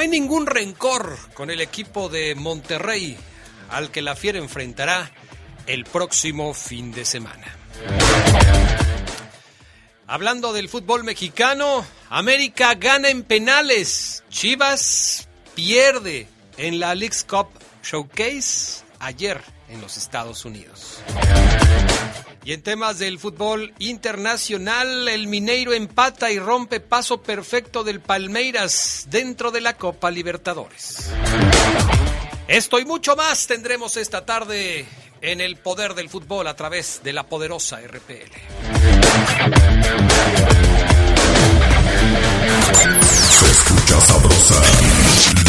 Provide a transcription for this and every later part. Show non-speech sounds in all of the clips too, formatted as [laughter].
Hay ningún rencor con el equipo de Monterrey al que la Fiera enfrentará el próximo fin de semana. Hablando del fútbol mexicano, América gana en penales, Chivas pierde en la League's Cup Showcase ayer en los Estados Unidos. Y en temas del fútbol internacional, el Mineiro empata y rompe paso perfecto del Palmeiras dentro de la Copa Libertadores. Esto y mucho más tendremos esta tarde en el poder del fútbol a través de la poderosa RPL. Se escucha sabrosa,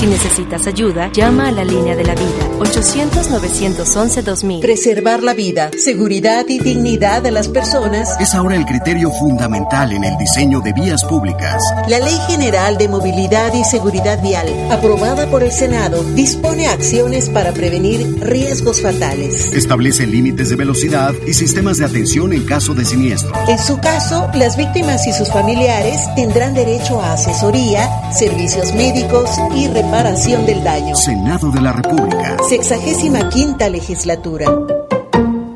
Si necesitas ayuda, llama a la línea de la vida 800-911-2000. Preservar la vida, seguridad y dignidad de las personas es ahora el criterio fundamental en el diseño de vías públicas. La Ley General de Movilidad y Seguridad Vial, aprobada por el Senado, dispone acciones para prevenir riesgos fatales. Establece límites de velocidad y sistemas de atención en caso de siniestro. En su caso, las víctimas y sus familiares tendrán derecho a asesoría, servicios médicos y reparación del daño. Senado de la República. Sexagésima quinta legislatura.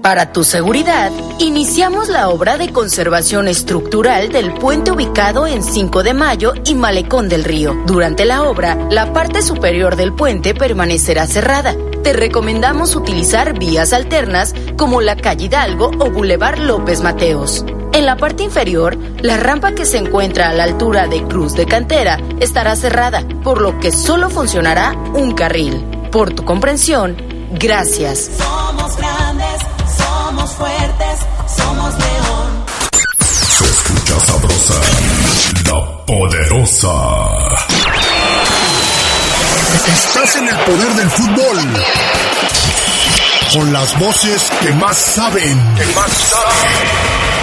Para tu seguridad, iniciamos la obra de conservación estructural del puente ubicado en 5 de Mayo y Malecón del Río. Durante la obra, la parte superior del puente permanecerá cerrada. Te recomendamos utilizar vías alternas como la calle Hidalgo o Boulevard López Mateos. En la parte inferior, la rampa que se encuentra a la altura de Cruz de Cantera estará cerrada, por lo que solo funcionará un carril. Por tu comprensión, gracias. Somos grandes, somos fuertes, somos león. Se escucha sabrosa, la poderosa. Estás en el poder del fútbol. Con las voces que más saben. Que más saben.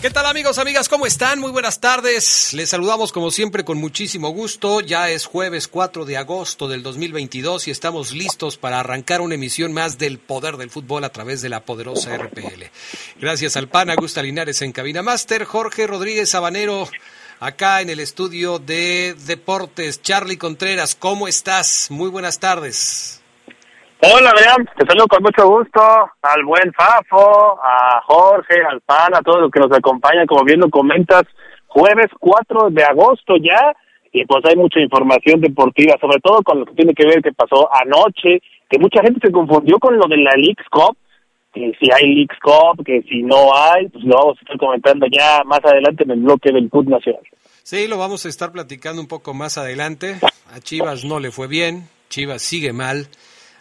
¿Qué tal amigos, amigas? ¿Cómo están? Muy buenas tardes. Les saludamos como siempre con muchísimo gusto. Ya es jueves 4 de agosto del 2022 y estamos listos para arrancar una emisión más del poder del fútbol a través de la poderosa RPL. Gracias al PAN Augusta Linares en Cabina Master, Jorge Rodríguez Sabanero acá en el estudio de Deportes. Charlie Contreras, ¿cómo estás? Muy buenas tardes. Hola, Adrián, te saludo con mucho gusto al buen Fafo, a Jorge, al Pan, a todos los que nos acompañan, como bien lo comentas, jueves 4 de agosto ya, y pues hay mucha información deportiva, sobre todo con lo que tiene que ver que pasó anoche, que mucha gente se confundió con lo de la Leagues Cup, que si hay Leagues Cup, que si no hay, pues lo vamos a estar comentando ya más adelante en el bloque del Club Nacional. Sí, lo vamos a estar platicando un poco más adelante. A Chivas no le fue bien, Chivas sigue mal.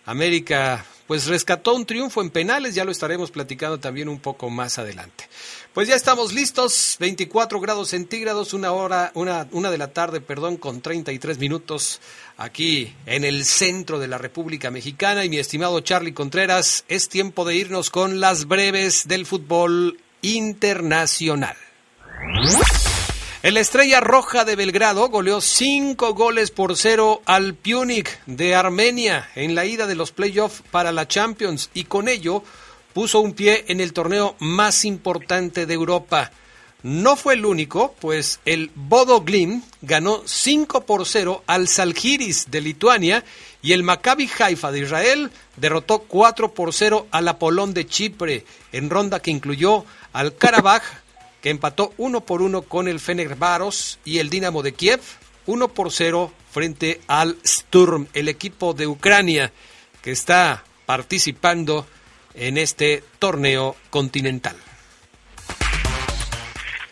América pues rescató un triunfo en penales, ya lo estaremos platicando también un poco más adelante. Pues ya estamos listos, 24 grados centígrados, una hora, una, una de la tarde, perdón, con 33 minutos aquí en el centro de la República Mexicana. Y mi estimado Charlie Contreras, es tiempo de irnos con las breves del fútbol internacional. El Estrella Roja de Belgrado goleó cinco goles por cero al Punic de Armenia en la ida de los playoffs para la Champions y con ello puso un pie en el torneo más importante de Europa. no fue el único, pues el Bodo Glim ganó 5 por 0 al Salgiris de Lituania y el Maccabi Haifa de Israel derrotó 4 por 0 al Apolón de Chipre en ronda que incluyó al Karabaj que empató 1 por 1 con el Fenerbahce y el Dinamo de Kiev 1 por 0 frente al Sturm, el equipo de Ucrania que está participando en este torneo continental.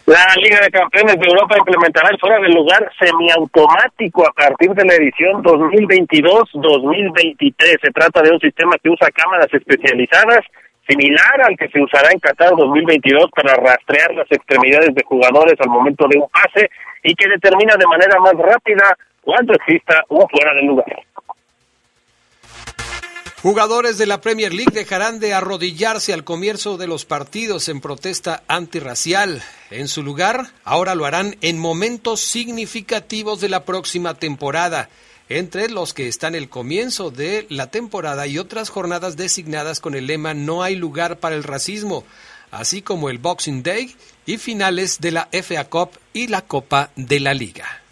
La Liga de Campeones de Europa implementará el fuera del lugar semiautomático a partir de la edición 2022-2023. Se trata de un sistema que usa cámaras especializadas, similar al que se usará en Qatar 2022 para rastrear las extremidades de jugadores al momento de un pase y que determina de manera más rápida cuando exista un fuera del lugar. Jugadores de la Premier League dejarán de arrodillarse al comienzo de los partidos en protesta antirracial. En su lugar, ahora lo harán en momentos significativos de la próxima temporada, entre los que están el comienzo de la temporada y otras jornadas designadas con el lema No hay lugar para el racismo, así como el Boxing Day y finales de la FA Cup y la Copa de la Liga.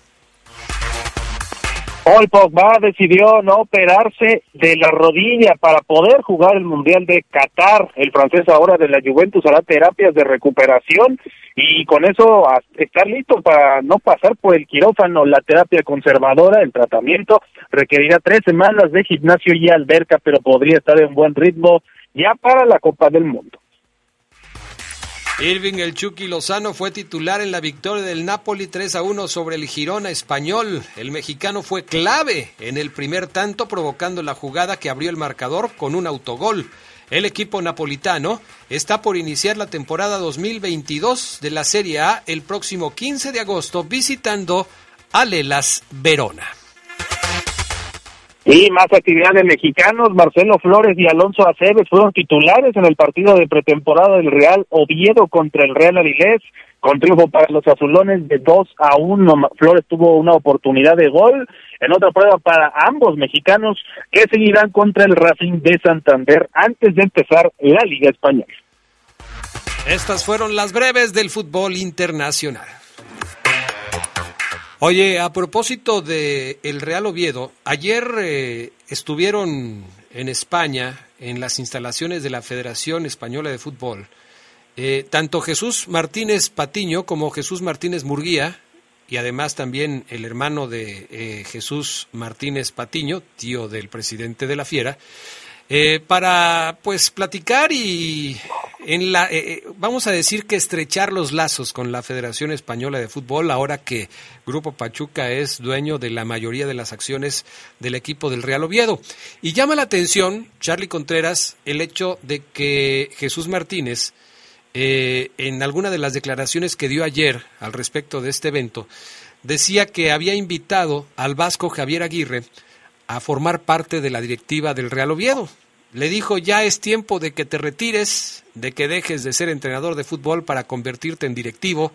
Paul Pogba decidió no operarse de la rodilla para poder jugar el Mundial de Qatar. El francés ahora de la Juventus hará terapias de recuperación y con eso estar listo para no pasar por el quirófano. La terapia conservadora, el tratamiento, requerirá tres semanas de gimnasio y alberca, pero podría estar en buen ritmo ya para la Copa del Mundo. Irving El Chucky Lozano fue titular en la victoria del Napoli 3 a 1 sobre el Girona español. El mexicano fue clave en el primer tanto, provocando la jugada que abrió el marcador con un autogol. El equipo napolitano está por iniciar la temporada 2022 de la Serie A el próximo 15 de agosto visitando a Lelas Verona. Y más actividad de mexicanos, Marcelo Flores y Alonso Aceves fueron titulares en el partido de pretemporada del Real Oviedo contra el Real Avilés, con triunfo para los azulones de 2 a 1. Flores tuvo una oportunidad de gol en otra prueba para ambos mexicanos que seguirán contra el Racing de Santander antes de empezar la Liga Española. Estas fueron las breves del fútbol internacional. Oye, a propósito de el Real Oviedo, ayer eh, estuvieron en España, en las instalaciones de la Federación Española de Fútbol, eh, tanto Jesús Martínez Patiño como Jesús Martínez Murguía, y además también el hermano de eh, Jesús Martínez Patiño, tío del presidente de la Fiera, para pues platicar y en la, eh, eh, vamos a decir que estrechar los lazos con la Federación Española de Fútbol, ahora que Grupo Pachuca es dueño de la mayoría de las acciones del equipo del Real Oviedo. Y llama la atención, Charlie Contreras, el hecho de que Jesús Martínez, eh, en alguna de las declaraciones que dio ayer al respecto de este evento, decía que había invitado al vasco Javier Aguirre a formar parte de la directiva del Real Oviedo le dijo, ya es tiempo de que te retires, de que dejes de ser entrenador de fútbol para convertirte en directivo.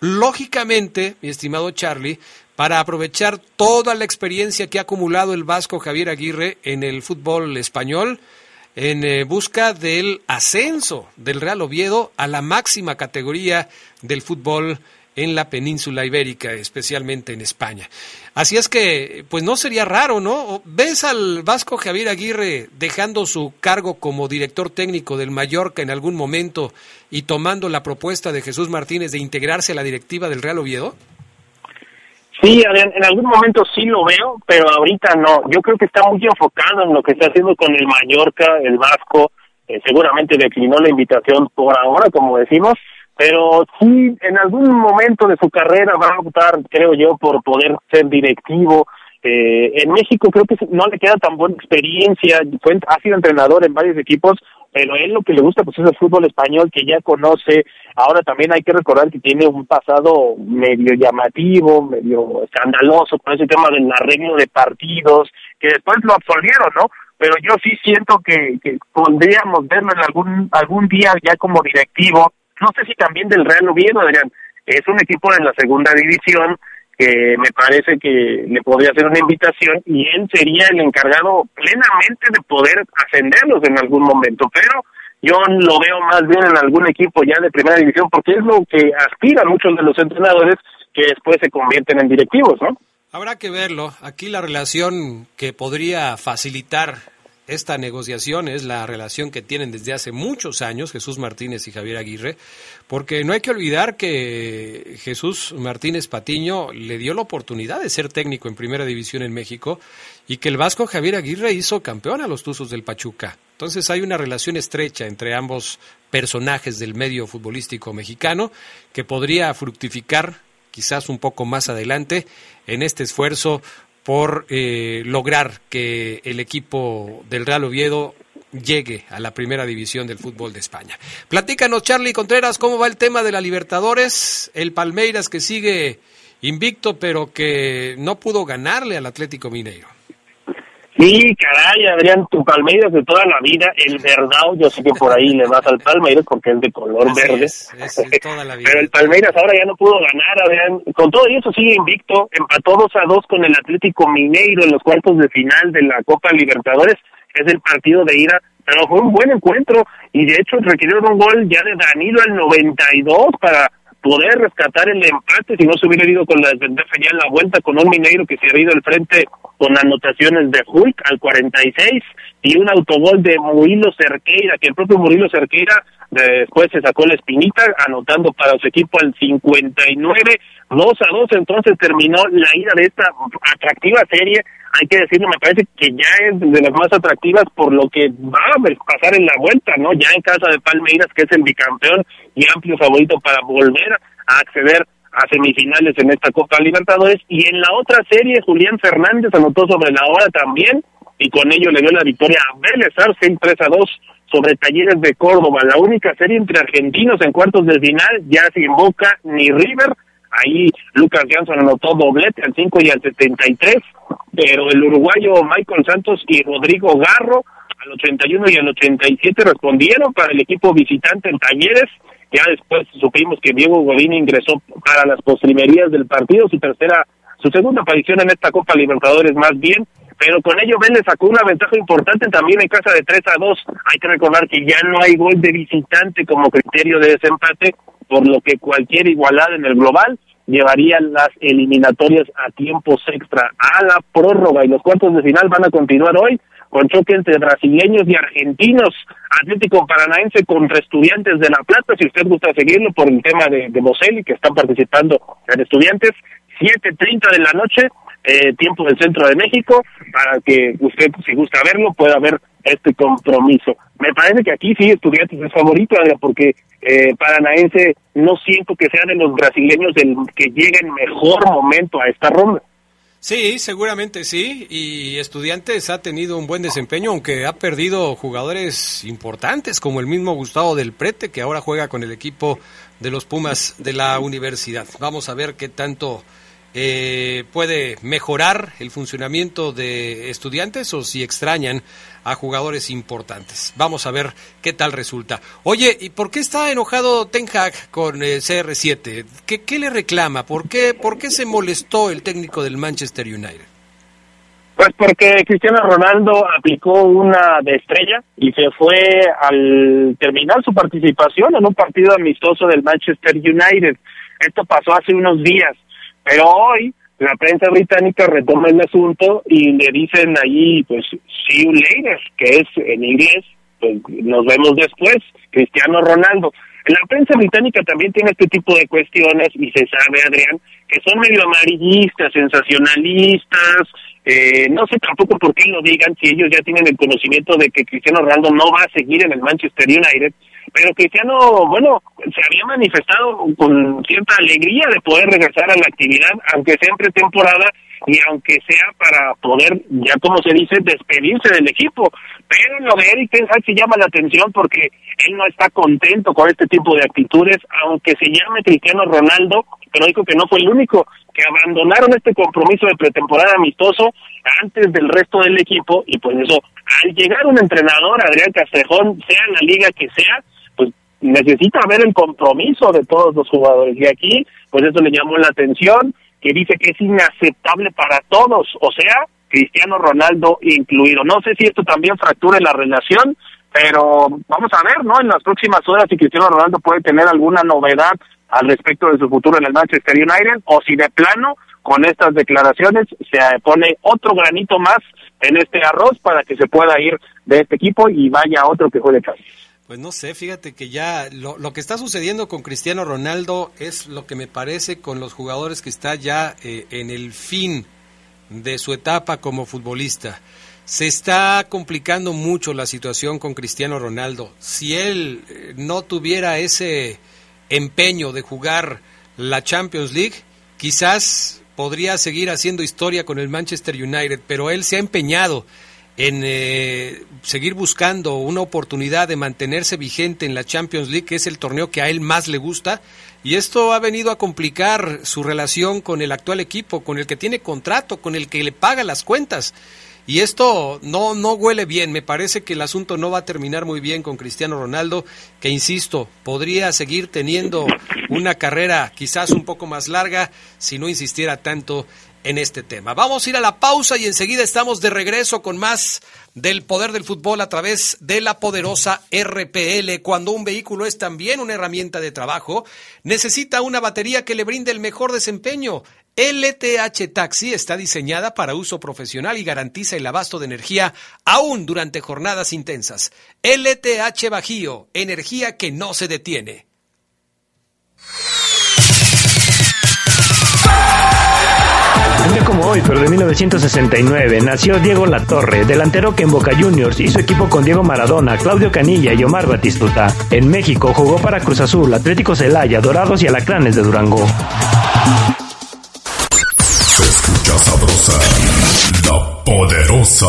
Lógicamente, mi estimado Charlie, para aprovechar toda la experiencia que ha acumulado el vasco Javier Aguirre en el fútbol español, en eh, busca del ascenso del Real Oviedo a la máxima categoría del fútbol en la península ibérica, especialmente en España. Así es que, pues no sería raro, ¿no? ¿Ves al vasco Javier Aguirre dejando su cargo como director técnico del Mallorca en algún momento y tomando la propuesta de Jesús Martínez de integrarse a la directiva del Real Oviedo? Sí, en algún momento sí lo veo, pero ahorita no. Yo creo que está muy enfocado en lo que está haciendo con el Mallorca, el Vasco. Eh, seguramente declinó la invitación por ahora, como decimos, pero sí en algún momento de su carrera va a optar, creo yo, por poder ser directivo. Eh, en México creo que no le queda tan buena experiencia, fue, ha sido entrenador en varios equipos, pero él lo que le gusta pues es el fútbol español que ya conoce. Ahora también hay que recordar que tiene un pasado medio llamativo, medio escandaloso con ese tema del arreglo de partidos, que después lo absolvieron, ¿no? Pero yo sí siento que, que podríamos verlo en algún algún día ya como directivo no sé si también del Real Oviedo, Adrián. Es un equipo en la segunda división que me parece que le podría hacer una invitación y él sería el encargado plenamente de poder ascenderlos en algún momento. Pero yo lo veo más bien en algún equipo ya de primera división, porque es lo que aspiran muchos de los entrenadores que después se convierten en directivos, ¿no? Habrá que verlo. Aquí la relación que podría facilitar esta negociación es la relación que tienen desde hace muchos años Jesús Martínez y Javier Aguirre, porque no hay que olvidar que Jesús Martínez Patiño le dio la oportunidad de ser técnico en Primera División en México y que el vasco Javier Aguirre hizo campeón a los Tuzos del Pachuca. Entonces hay una relación estrecha entre ambos personajes del medio futbolístico mexicano que podría fructificar quizás un poco más adelante en este esfuerzo por eh, lograr que el equipo del Real Oviedo llegue a la primera división del fútbol de España. Platícanos, Charlie Contreras, cómo va el tema de la Libertadores, el Palmeiras que sigue invicto, pero que no pudo ganarle al Atlético Mineiro. Sí, caray, Adrián, tu Palmeiras de toda la vida, el Verdao, yo sé que por ahí le vas al Palmeiras porque es de color verde. [laughs] Pero el Palmeiras ahora ya no pudo ganar, Adrián. Con todo eso sigue invicto, empató 2 a 2 con el Atlético Mineiro en los cuartos de final de la Copa Libertadores, es el partido de ida, pero fue un buen encuentro y de hecho requirió un gol ya de Danilo al 92 para poder rescatar el empate si no se hubiera ido con la desventaja ya en la vuelta con un Mineiro que se ha ido al frente con anotaciones de Hulk al 46 y un autogol de Murilo Cerqueira, que el propio Murilo Cerqueira después se sacó la espinita anotando para su equipo al 59, 2 a 2, entonces terminó la ida de esta atractiva serie hay que decirlo, me parece que ya es de las más atractivas por lo que va a pasar en la vuelta, ¿no? Ya en casa de Palmeiras, que es el bicampeón y amplio favorito para volver a acceder a semifinales en esta Copa Libertadores. Y en la otra serie, Julián Fernández anotó sobre la hora también y con ello le dio la victoria a Vélez Arce 3 a 2 sobre Talleres de Córdoba. La única serie entre argentinos en cuartos de final, ya sin Boca ni River. Ahí Lucas Jansson anotó doblete al 5 y al 73 pero el uruguayo Michael Santos y Rodrigo Garro al 81 y al 87 respondieron para el equipo visitante en Talleres. Ya después supimos que Diego Godín ingresó para las postrimerías del partido, su tercera, su segunda aparición en esta Copa Libertadores más bien, pero con ello Vélez sacó una ventaja importante también en casa de 3 a 2. Hay que recordar que ya no hay gol de visitante como criterio de desempate, por lo que cualquier igualada en el global llevarían las eliminatorias a tiempos extra, a la prórroga. Y los cuartos de final van a continuar hoy con choque entre brasileños y argentinos, Atlético Paranaense contra Estudiantes de La Plata, si usted gusta seguirlo por el tema de, de que están participando en Estudiantes, 7.30 de la noche, eh, tiempo del centro de México, para que usted, si gusta verlo, pueda ver este compromiso. Me parece que aquí sí Estudiantes es favorito, porque eh, Paranaense no siento que sea de los brasileños el que llegue en mejor momento a esta ronda. Sí, seguramente sí, y Estudiantes ha tenido un buen desempeño, aunque ha perdido jugadores importantes, como el mismo Gustavo del Prete, que ahora juega con el equipo de los Pumas de la universidad. Vamos a ver qué tanto eh, puede mejorar el funcionamiento de estudiantes o si extrañan a jugadores importantes. Vamos a ver qué tal resulta. Oye, ¿y por qué está enojado Ten Hag con el CR7? ¿Qué, ¿Qué, le reclama? ¿Por qué, ¿Por qué se molestó el técnico del Manchester United? Pues porque Cristiano Ronaldo aplicó una de estrella y se fue al terminar su participación en un partido amistoso del Manchester United. Esto pasó hace unos días pero hoy la prensa británica retoma el asunto y le dicen allí, pues, see you later, que es en inglés, pues nos vemos después, Cristiano Ronaldo. La prensa británica también tiene este tipo de cuestiones y se sabe, Adrián, que son medio amarillistas, sensacionalistas, eh, no sé tampoco por qué lo digan si ellos ya tienen el conocimiento de que Cristiano Ronaldo no va a seguir en el Manchester United, pero Cristiano, bueno, se había manifestado con cierta alegría de poder regresar a la actividad, aunque sea en pretemporada y aunque sea para poder, ya como se dice, despedirse del equipo. Pero lo de Eric Ten se llama la atención porque él no está contento con este tipo de actitudes, aunque se llame Cristiano Ronaldo, pero dijo que no fue el único, que abandonaron este compromiso de pretemporada amistoso antes del resto del equipo y pues eso, al llegar un entrenador, Adrián Castrejón, sea la liga que sea, necesita ver el compromiso de todos los jugadores y aquí pues eso le llamó la atención que dice que es inaceptable para todos, o sea, Cristiano Ronaldo incluido. No sé si esto también fractura la relación, pero vamos a ver, ¿no? En las próximas horas si Cristiano Ronaldo puede tener alguna novedad al respecto de su futuro en el Manchester United o si de plano con estas declaraciones se pone otro granito más en este arroz para que se pueda ir de este equipo y vaya otro que juegue casi. Pues no sé, fíjate que ya lo, lo, que está sucediendo con Cristiano Ronaldo es lo que me parece con los jugadores que está ya eh, en el fin de su etapa como futbolista. Se está complicando mucho la situación con Cristiano Ronaldo. Si él eh, no tuviera ese empeño de jugar la Champions League, quizás podría seguir haciendo historia con el Manchester United, pero él se ha empeñado en eh, seguir buscando una oportunidad de mantenerse vigente en la Champions League, que es el torneo que a él más le gusta, y esto ha venido a complicar su relación con el actual equipo, con el que tiene contrato, con el que le paga las cuentas. Y esto no, no huele bien. Me parece que el asunto no va a terminar muy bien con Cristiano Ronaldo, que insisto, podría seguir teniendo una carrera quizás un poco más larga si no insistiera tanto en este tema. Vamos a ir a la pausa y enseguida estamos de regreso con más del poder del fútbol a través de la poderosa RPL. Cuando un vehículo es también una herramienta de trabajo, necesita una batería que le brinde el mejor desempeño. LTH Taxi está diseñada para uso profesional y garantiza el abasto de energía aún durante jornadas intensas. LTH Bajío, energía que no se detiene. Un día como hoy, pero de 1969, nació Diego Latorre, delantero que en Boca Juniors hizo equipo con Diego Maradona, Claudio Canilla y Omar Batistuta. En México jugó para Cruz Azul, Atlético Celaya, Dorados y Alacranes de Durango. Poderosa.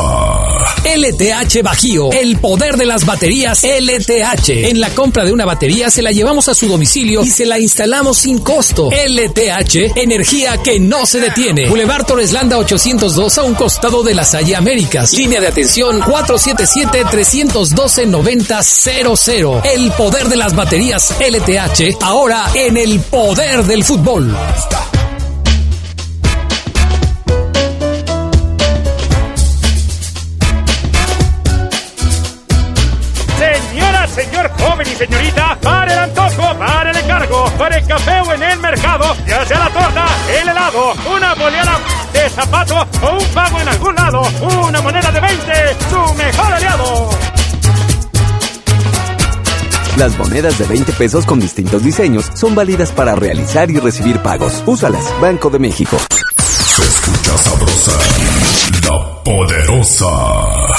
LTH Bajío, el poder de las baterías LTH. En la compra de una batería se la llevamos a su domicilio y se la instalamos sin costo. LTH, energía que no se detiene. Boulevard Torres Landa 802 a un costado de la Salle Américas. Línea de atención 477-312-9000. El poder de las baterías LTH, ahora en el poder del fútbol. Señorita, para el antojo, para el encargo, para el café o en el mercado, ya sea la torta, el helado, una boleada de zapato o un pago en algún lado, una moneda de 20, su mejor aliado. Las monedas de 20 pesos con distintos diseños son válidas para realizar y recibir pagos. Úsalas, Banco de México. Se escucha sabrosa, la poderosa.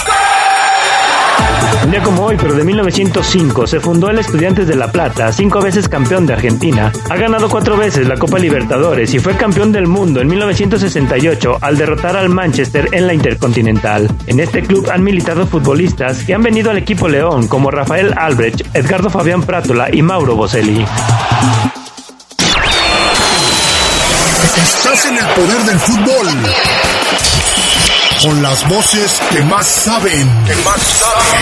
Como hoy, pero de 1905, se fundó el Estudiantes de La Plata, cinco veces campeón de Argentina. Ha ganado cuatro veces la Copa Libertadores y fue campeón del mundo en 1968 al derrotar al Manchester en la Intercontinental. En este club han militado futbolistas que han venido al equipo León como Rafael Albrecht, Edgardo Fabián Prátola y Mauro Boselli. Estás en el poder del fútbol con las voces que más saben. Que más saben.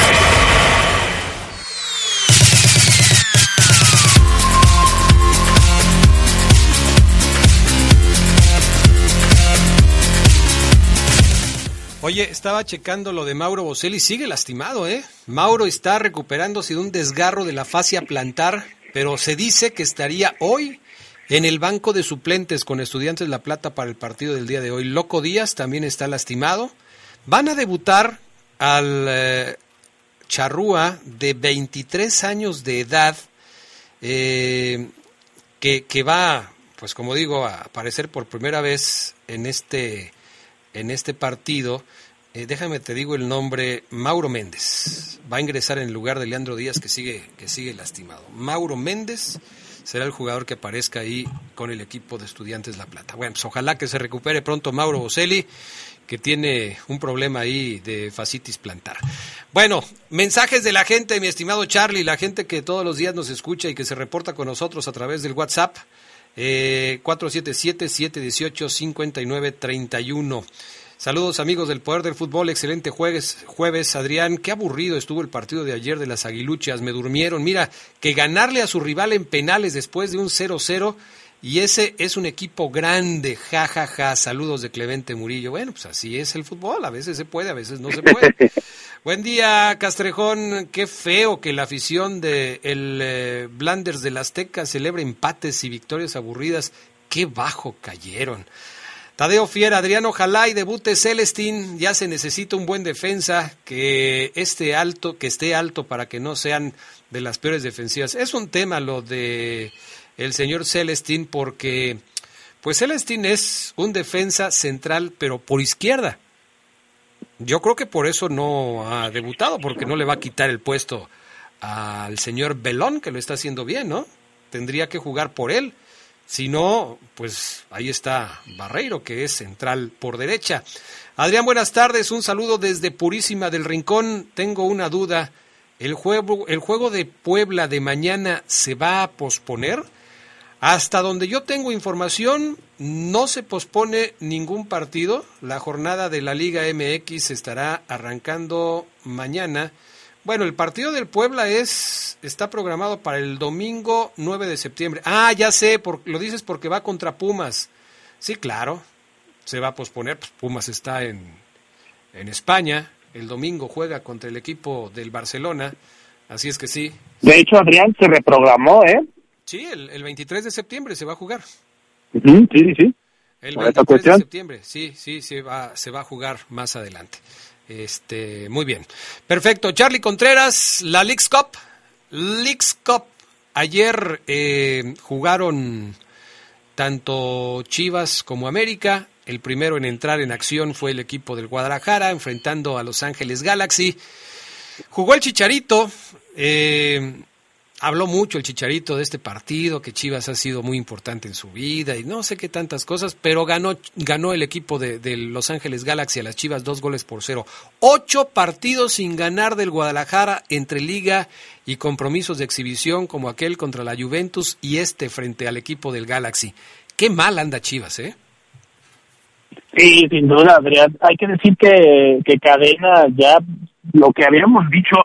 Oye, estaba checando lo de Mauro Boselli, sigue lastimado, ¿eh? Mauro está recuperándose de un desgarro de la fascia plantar, pero se dice que estaría hoy en el banco de suplentes con Estudiantes La Plata para el partido del día de hoy. Loco Díaz también está lastimado. Van a debutar al eh, Charrúa de 23 años de edad, eh, que, que, va, pues como digo, a aparecer por primera vez en este, en este partido. Eh, déjame te digo el nombre, Mauro Méndez. Va a ingresar en lugar de Leandro Díaz que sigue, que sigue lastimado. Mauro Méndez será el jugador que aparezca ahí con el equipo de Estudiantes La Plata. Bueno, pues ojalá que se recupere pronto Mauro Boselli, que tiene un problema ahí de fascitis plantar. Bueno, mensajes de la gente, mi estimado Charlie, la gente que todos los días nos escucha y que se reporta con nosotros a través del WhatsApp. Eh, 477-718-5931. Saludos amigos del Poder del Fútbol, excelente jueves, jueves, Adrián, qué aburrido estuvo el partido de ayer de las Aguiluchas, me durmieron, mira, que ganarle a su rival en penales después de un 0-0 Y ese es un equipo grande, jajaja, ja, ja. saludos de Clemente Murillo. Bueno, pues así es el fútbol, a veces se puede, a veces no se puede. [laughs] Buen día, Castrejón. Qué feo que la afición de el eh, Blanders del Azteca celebre empates y victorias aburridas. Qué bajo cayeron. Tadeo Fiera, Adriano, ojalá y debute Celestín. Ya se necesita un buen defensa que esté alto, que esté alto para que no sean de las peores defensivas. Es un tema lo de el señor Celestín porque pues Celestín es un defensa central pero por izquierda. Yo creo que por eso no ha debutado porque no le va a quitar el puesto al señor Belón que lo está haciendo bien, ¿no? Tendría que jugar por él. Si no, pues ahí está Barreiro, que es central por derecha. Adrián, buenas tardes. Un saludo desde Purísima del Rincón. Tengo una duda. ¿El juego, ¿El juego de Puebla de mañana se va a posponer? Hasta donde yo tengo información, no se pospone ningún partido. La jornada de la Liga MX estará arrancando mañana. Bueno, el partido del Puebla es está programado para el domingo 9 de septiembre. Ah, ya sé, por, lo dices porque va contra Pumas. Sí, claro, se va a posponer. Pues Pumas está en, en España. El domingo juega contra el equipo del Barcelona. Así es que sí. De hecho, Adrián se reprogramó, ¿eh? Sí, el, el 23 de septiembre se va a jugar. Uh -huh, sí, sí, sí. El 23 de septiembre, sí, sí, se va, se va a jugar más adelante. Este, muy bien. Perfecto. Charlie Contreras, la Leagues Cup. Leagues Cup. Ayer eh, jugaron tanto Chivas como América. El primero en entrar en acción fue el equipo del Guadalajara, enfrentando a Los Ángeles Galaxy. Jugó el Chicharito. Eh, habló mucho el Chicharito de este partido, que Chivas ha sido muy importante en su vida y no sé qué tantas cosas, pero ganó, ganó el equipo de, Los Ángeles Galaxy a las Chivas dos goles por cero. Ocho partidos sin ganar del Guadalajara entre liga y compromisos de exhibición como aquel contra la Juventus y este frente al equipo del Galaxy. Qué mal anda Chivas, ¿eh? Sí, sin duda, Adrián. Hay que decir que, que Cadena ya lo que habíamos dicho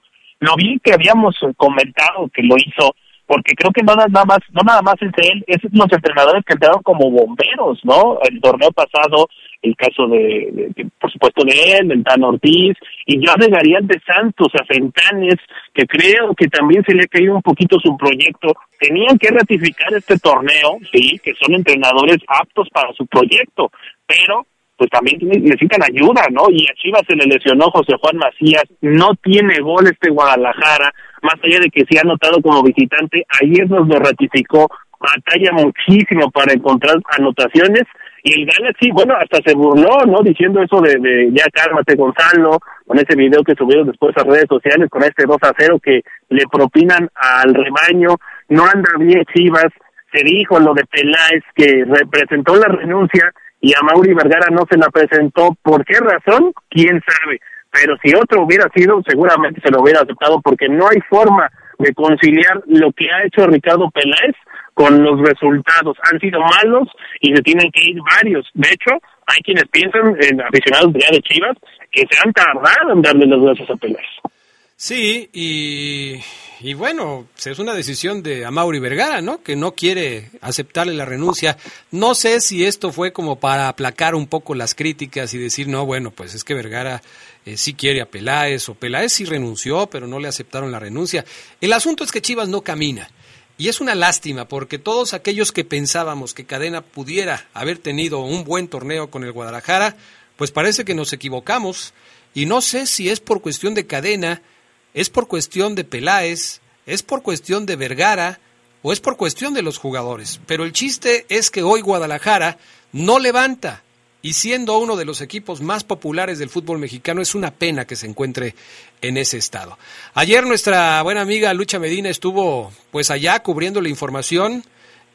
lo bien que habíamos comentado que lo hizo, porque creo que no nada más, no nada más es él, es los entrenadores que entraron como bomberos, ¿no? El torneo pasado, el caso de, por supuesto de él, el Tan Ortiz, y yo agregaría de Santos, a Fentanes, que creo que también se le ha caído un poquito su proyecto. Tenían que ratificar este torneo, sí, que son entrenadores aptos para su proyecto, pero pues también necesitan ayuda, ¿no? Y a Chivas se le lesionó José Juan Macías, no tiene gol este Guadalajara, más allá de que se ha anotado como visitante, ayer nos lo ratificó, batalla muchísimo para encontrar anotaciones, y el Galaxy, bueno, hasta se burló, ¿no? Diciendo eso de, de ya cálmate Gonzalo, con ese video que subieron después a redes sociales, con este 2 a 0 que le propinan al rebaño, no anda bien Chivas, se dijo lo de Peláez que representó la renuncia, y a Mauri Vergara no se la presentó. ¿Por qué razón? ¿Quién sabe? Pero si otro hubiera sido, seguramente se lo hubiera aceptado porque no hay forma de conciliar lo que ha hecho Ricardo Peláez con los resultados. Han sido malos y se tienen que ir varios. De hecho, hay quienes piensan, en aficionados de Chivas, que se han tardado en darle los gracias a Peláez. Sí, y, y bueno, es una decisión de Amauri Vergara, ¿no? Que no quiere aceptarle la renuncia. No sé si esto fue como para aplacar un poco las críticas y decir, no, bueno, pues es que Vergara eh, sí quiere a Peláez, o Peláez sí renunció, pero no le aceptaron la renuncia. El asunto es que Chivas no camina. Y es una lástima porque todos aquellos que pensábamos que Cadena pudiera haber tenido un buen torneo con el Guadalajara, pues parece que nos equivocamos. Y no sé si es por cuestión de Cadena, es por cuestión de Peláez, es por cuestión de Vergara o es por cuestión de los jugadores. Pero el chiste es que hoy Guadalajara no levanta y siendo uno de los equipos más populares del fútbol mexicano es una pena que se encuentre en ese estado. Ayer nuestra buena amiga Lucha Medina estuvo pues allá cubriendo la información.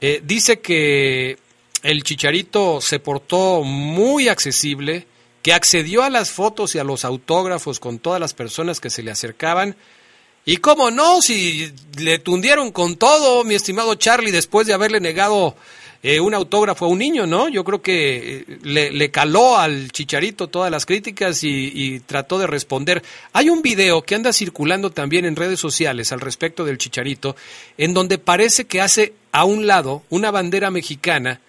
Eh, dice que el Chicharito se portó muy accesible, que accedió a las fotos y a los autógrafos con todas las personas que se le acercaban. Y cómo no, si le tundieron con todo, mi estimado Charlie, después de haberle negado eh, un autógrafo a un niño, ¿no? Yo creo que eh, le, caló al Chicharito todas las críticas y, y, trató de responder. Hay un video que anda circulando también en redes sociales al respecto del Chicharito, en donde parece que hace a un lado una bandera mexicana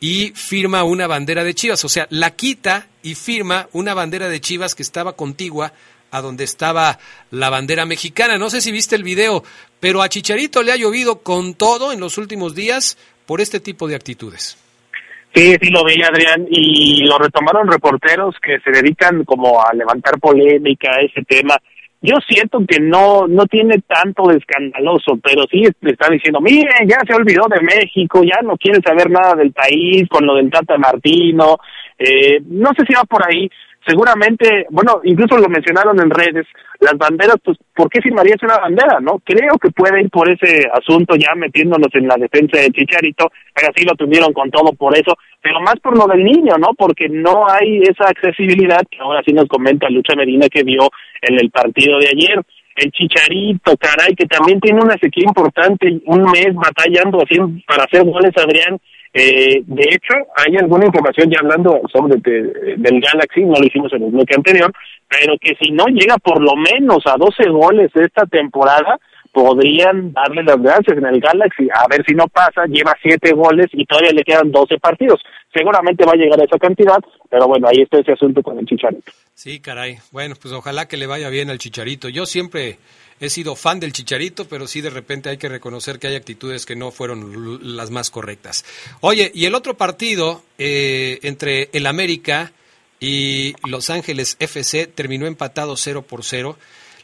y firma una bandera de Chivas, o sea, la quita y firma una bandera de Chivas que estaba contigua a donde estaba la bandera mexicana. No sé si viste el video, pero a Chicharito le ha llovido con todo en los últimos días por este tipo de actitudes. Sí, sí lo vi, Adrián, y lo retomaron reporteros que se dedican como a levantar polémica a ese tema. Yo siento que no no tiene tanto de escandaloso, pero sí le está diciendo, miren, ya se olvidó de México, ya no quiere saber nada del país con lo del Tata Martino. Eh, no sé si va por ahí, seguramente, bueno, incluso lo mencionaron en redes, las banderas, pues, ¿por qué firmarías una bandera, no? Creo que puede ir por ese asunto ya metiéndonos en la defensa de Chicharito, pero así lo tuvieron con todo por eso, pero más por lo del niño, ¿no? Porque no hay esa accesibilidad que ahora sí nos comenta Lucha Medina que vio en el partido de ayer. El Chicharito, caray, que también tiene una sequía importante, un mes batallando así para hacer goles, Adrián, eh, de hecho, hay alguna información ya hablando sobre del Galaxy, no lo hicimos en el bloque anterior, pero que si no llega por lo menos a 12 goles esta temporada, podrían darle las gracias en el Galaxy. A ver si no pasa, lleva 7 goles y todavía le quedan 12 partidos. Seguramente va a llegar a esa cantidad, pero bueno, ahí está ese asunto con el Chicharito. Sí, caray. Bueno, pues ojalá que le vaya bien al Chicharito. Yo siempre he sido fan del Chicharito, pero sí de repente hay que reconocer que hay actitudes que no fueron las más correctas. Oye, y el otro partido eh, entre el América y Los Ángeles FC terminó empatado 0 por 0.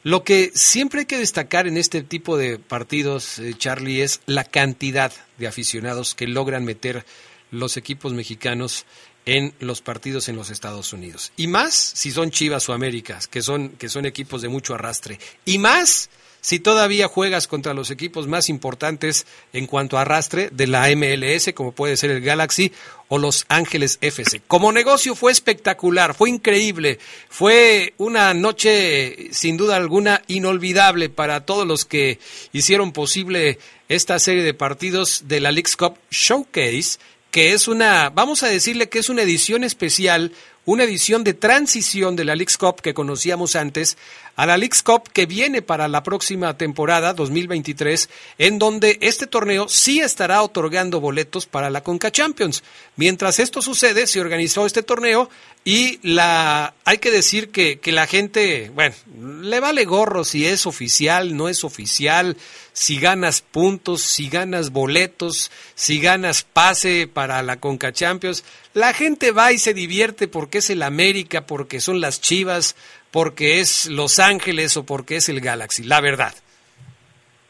Lo que siempre hay que destacar en este tipo de partidos, eh, Charlie, es la cantidad de aficionados que logran meter los equipos mexicanos en los partidos en los Estados Unidos. Y más si son Chivas o Américas, que son, que son equipos de mucho arrastre. Y más si todavía juegas contra los equipos más importantes en cuanto a arrastre de la MLS, como puede ser el Galaxy o los Ángeles FC. Como negocio fue espectacular, fue increíble, fue una noche sin duda alguna inolvidable para todos los que hicieron posible esta serie de partidos de la League's Cup Showcase que es una, vamos a decirle que es una edición especial, una edición de transición de la Leagues Cup que conocíamos antes a la Leagues Cup que viene para la próxima temporada 2023, en donde este torneo sí estará otorgando boletos para la Conca Champions. Mientras esto sucede, se organizó este torneo y la hay que decir que, que la gente, bueno, le vale gorro si es oficial, no es oficial, si ganas puntos, si ganas boletos, si ganas pase para la Conca Champions. La gente va y se divierte porque es el América, porque son las Chivas, porque es Los Ángeles o porque es el Galaxy, la verdad.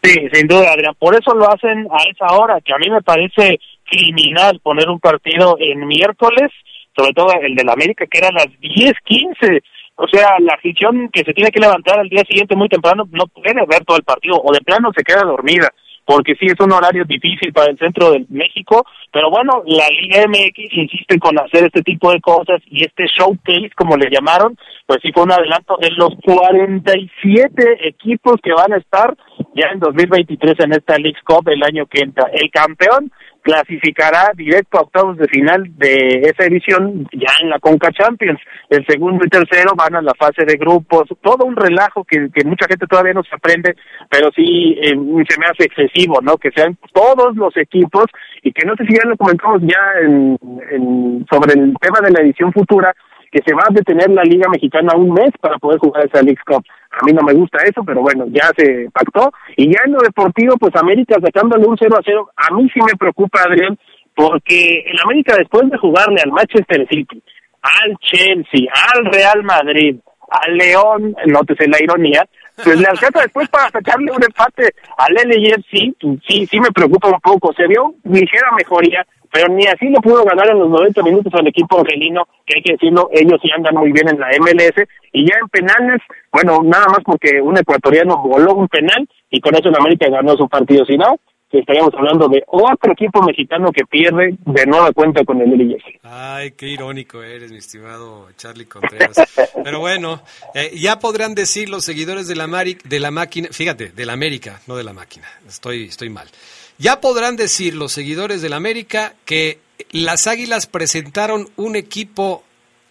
Sí, sin duda, Adrián. Por eso lo hacen a esa hora, que a mí me parece criminal poner un partido en miércoles, sobre todo el del América, que era a las 10:15. O sea, la afición que se tiene que levantar al día siguiente muy temprano no puede ver todo el partido, o de plano se queda dormida porque sí es un horario difícil para el centro de México, pero bueno, la Liga MX insiste con hacer este tipo de cosas y este showcase, como le llamaron, pues sí fue un adelanto de los 47 equipos que van a estar ya en 2023 en esta League Cup el año que entra. El campeón clasificará directo a octavos de final de esa edición ya en la Conca Champions. El segundo y tercero van a la fase de grupos, todo un relajo que, que mucha gente todavía no se aprende, pero sí eh, se me hace excesivo, ¿no? Que sean todos los equipos y que no sé si ya lo comentamos ya en, en, sobre el tema de la edición futura, que se va a detener la Liga Mexicana un mes para poder jugar esa League Cup. A mí no me gusta eso, pero bueno, ya se pactó. Y ya en lo deportivo, pues América sacándole un 0 a 0. A mí sí me preocupa, Adrián, porque el América después de jugarle al Manchester City, al Chelsea, al Real Madrid, al León, nótese la ironía, pues le alcanza después para sacarle un empate al LAFC, sí, sí me preocupa un poco. Se vio ligera mejoría, pero ni así lo pudo ganar en los 90 minutos al equipo angelino, que hay que decirlo, ellos sí andan muy bien en la MLS, y ya en penales, bueno, nada más porque un ecuatoriano voló un penal, y con eso en América ganó su partido, si no, estaríamos hablando de otro equipo mexicano que pierde de nueva cuenta con el LIS. Ay, qué irónico eres, mi estimado Charlie Contreras. [laughs] Pero bueno, eh, ya podrán decir los seguidores de la, de la máquina, fíjate, de la América, no de la máquina, estoy, estoy mal. Ya podrán decir los seguidores de la América que las Águilas presentaron un equipo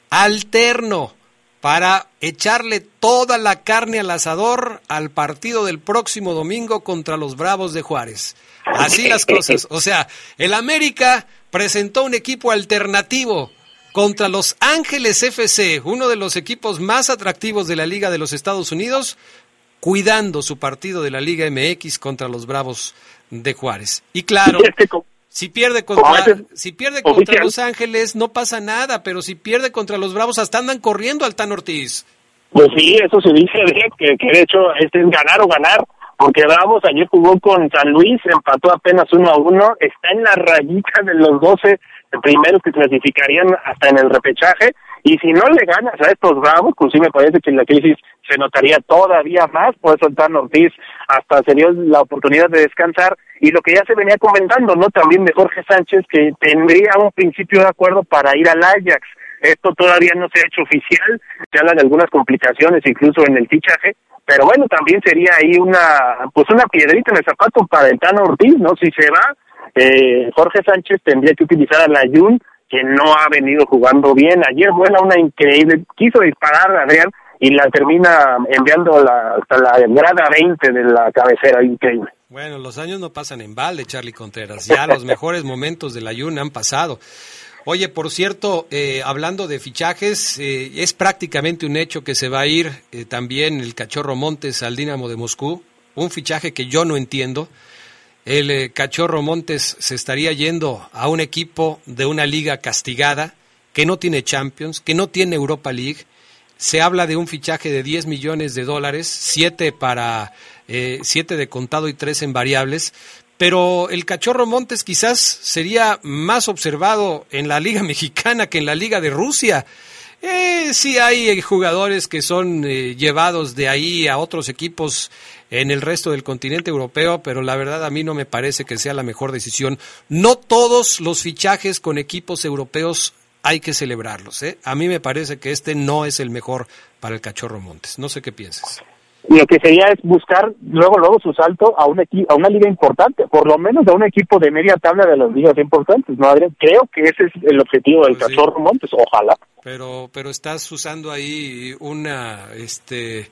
alterno para echarle toda la carne al asador al partido del próximo domingo contra los Bravos de Juárez. Así las cosas. O sea, el América presentó un equipo alternativo contra los Ángeles FC, uno de los equipos más atractivos de la Liga de los Estados Unidos, cuidando su partido de la Liga MX contra los Bravos de Juárez. Y claro, si pierde contra, si pierde contra Los Ángeles no pasa nada, pero si pierde contra los Bravos hasta andan corriendo al Tan Ortiz. Pues sí, eso se dice que, que de hecho este es ganar o ganar porque Bravos ayer jugó con San Luis, empató apenas uno a uno, está en la rayita de los 12 primeros que clasificarían hasta en el repechaje, y si no le ganas a estos Bravos, pues sí me parece que la crisis se notaría todavía más, por eso el Ortiz hasta se dio la oportunidad de descansar, y lo que ya se venía comentando, ¿no? También de Jorge Sánchez, que tendría un principio de acuerdo para ir al Ajax, esto todavía no se ha hecho oficial, se habla de algunas complicaciones incluso en el fichaje, pero bueno, también sería ahí una, pues una piedrita en el zapato para el Tano Ortiz, ¿no? Si se va, eh, Jorge Sánchez tendría que utilizar a la Jun, que no ha venido jugando bien. Ayer vuela una increíble, quiso disparar a Adrián y la termina enviando la, hasta la grada 20 de la cabecera, increíble. Bueno, los años no pasan en balde, Charlie Contreras. Ya los [laughs] mejores momentos de la Jun han pasado. Oye, por cierto, eh, hablando de fichajes, eh, es prácticamente un hecho que se va a ir eh, también el Cachorro Montes al Dinamo de Moscú, un fichaje que yo no entiendo. El Cachorro Montes se estaría yendo a un equipo de una liga castigada, que no tiene Champions, que no tiene Europa League. Se habla de un fichaje de 10 millones de dólares, 7 para siete de contado y 3 en variables pero el Cachorro Montes quizás sería más observado en la Liga [laughs] Mexicana que en la Liga de Rusia. Eh, sí hay jugadores que son eh, llevados de ahí a otros equipos en el resto del continente europeo, pero la verdad a mí no me parece que sea la mejor decisión. No todos los fichajes con equipos europeos hay que celebrarlos. ¿eh? A mí me parece que este no es el mejor para el Cachorro Montes. No sé qué piensas lo que sería es buscar luego luego su salto a un a una liga importante, por lo menos a un equipo de media tabla de las ligas importantes, ¿no, Adrián? Creo que ese es el objetivo del pues Cachorro Montes, ojalá. Pero pero estás usando ahí una este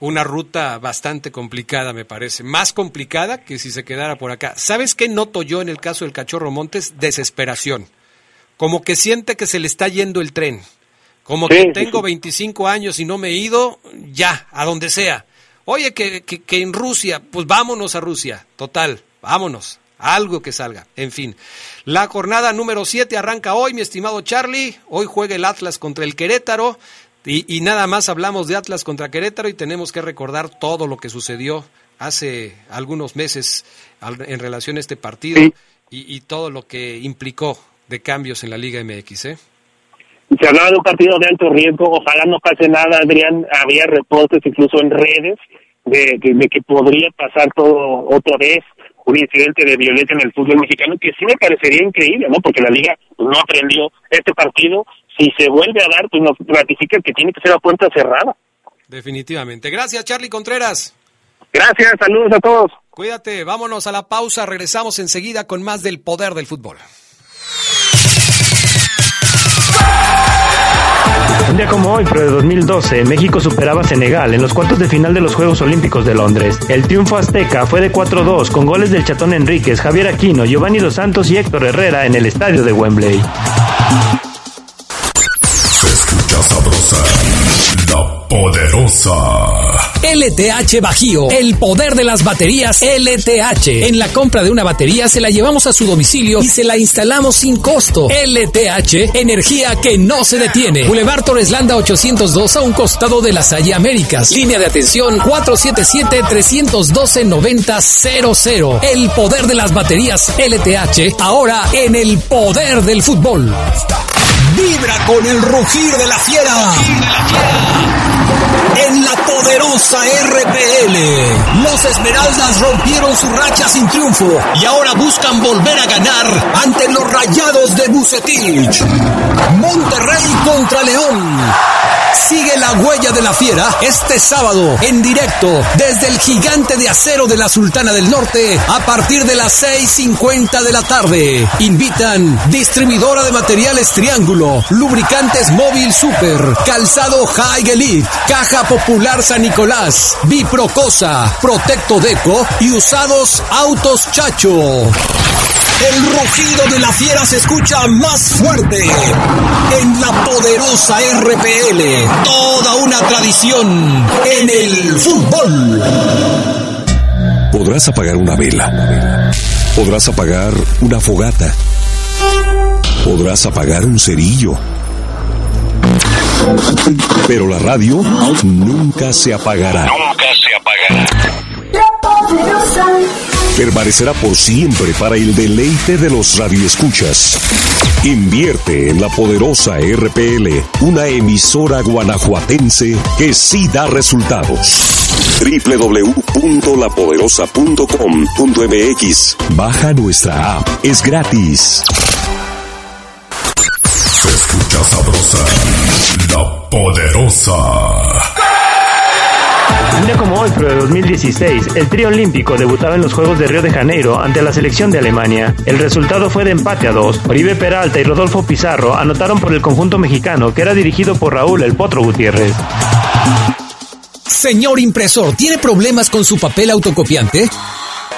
una ruta bastante complicada, me parece. Más complicada que si se quedara por acá. ¿Sabes qué noto yo en el caso del Cachorro Montes? Desesperación. Como que siente que se le está yendo el tren. Como que tengo 25 años y no me he ido, ya, a donde sea. Oye, que, que, en Rusia, pues vámonos a Rusia, total, vámonos, algo que salga. En fin, la jornada número 7 arranca hoy, mi estimado Charlie. Hoy juega el Atlas contra el Querétaro. Y, nada más hablamos de Atlas contra Querétaro y tenemos que recordar todo lo que sucedió hace algunos meses en relación a este partido y, y todo lo que implicó de cambios en la Liga MX. ¿eh? se hablaba de un partido de alto riesgo, ojalá no pase nada, Adrián, había reportes incluso en redes de, de, que podría pasar todo otra vez un incidente de violencia en el fútbol mexicano, que sí me parecería increíble, ¿no? Porque la liga no aprendió este partido, si se vuelve a dar, pues nos ratifica que tiene que ser a puerta cerrada. Definitivamente. Gracias, Charlie Contreras. Gracias, saludos a todos. Cuídate, vámonos a la pausa, regresamos enseguida con más del poder del fútbol. Un día como hoy, pero de 2012, México superaba a Senegal en los cuartos de final de los Juegos Olímpicos de Londres. El triunfo azteca fue de 4-2 con goles del Chatón Enríquez, Javier Aquino, Giovanni Dos Santos y Héctor Herrera en el estadio de Wembley. Poderosa. LTH Bajío, el poder de las baterías LTH. En la compra de una batería se la llevamos a su domicilio y se la instalamos sin costo. LTH, energía que no se detiene. Boulevard Torres Landa 802 a un costado de la Salle Américas. Línea de atención 477-312-9000. El poder de las baterías LTH, ahora en el poder del fútbol. Vibra con el rugir de la fiera. En la poderosa RPL, los Esmeraldas rompieron su racha sin triunfo y ahora buscan volver a ganar ante los Rayados de Bucetich. Monterrey contra León. Sigue la huella de la fiera este sábado en directo desde el gigante de acero de la Sultana del Norte a partir de las 6.50 de la tarde. Invitan distribuidora de materiales Triángulo, lubricantes móvil super, calzado High Elite, caja popular San Nicolás, Biprocosa, Protecto Deco y usados Autos Chacho. El rugido de la fiera se escucha más fuerte en la poderosa RPL. Toda una tradición en el fútbol. Podrás apagar una vela. Podrás apagar una fogata. Podrás apagar un cerillo. Pero la radio nunca se apagará. Permanecerá por siempre para el deleite de los radioescuchas. Invierte en la poderosa RPL, una emisora guanajuatense que sí da resultados. www.lapoderosa.com.mx Baja nuestra app, es gratis. Se escucha sabrosa, la poderosa. Un día como hoy, pero de 2016, el trío olímpico debutaba en los Juegos de Río de Janeiro ante la selección de Alemania. El resultado fue de empate a dos. Oribe Peralta y Rodolfo Pizarro anotaron por el conjunto mexicano, que era dirigido por Raúl El Potro Gutiérrez. Señor impresor, ¿tiene problemas con su papel autocopiante?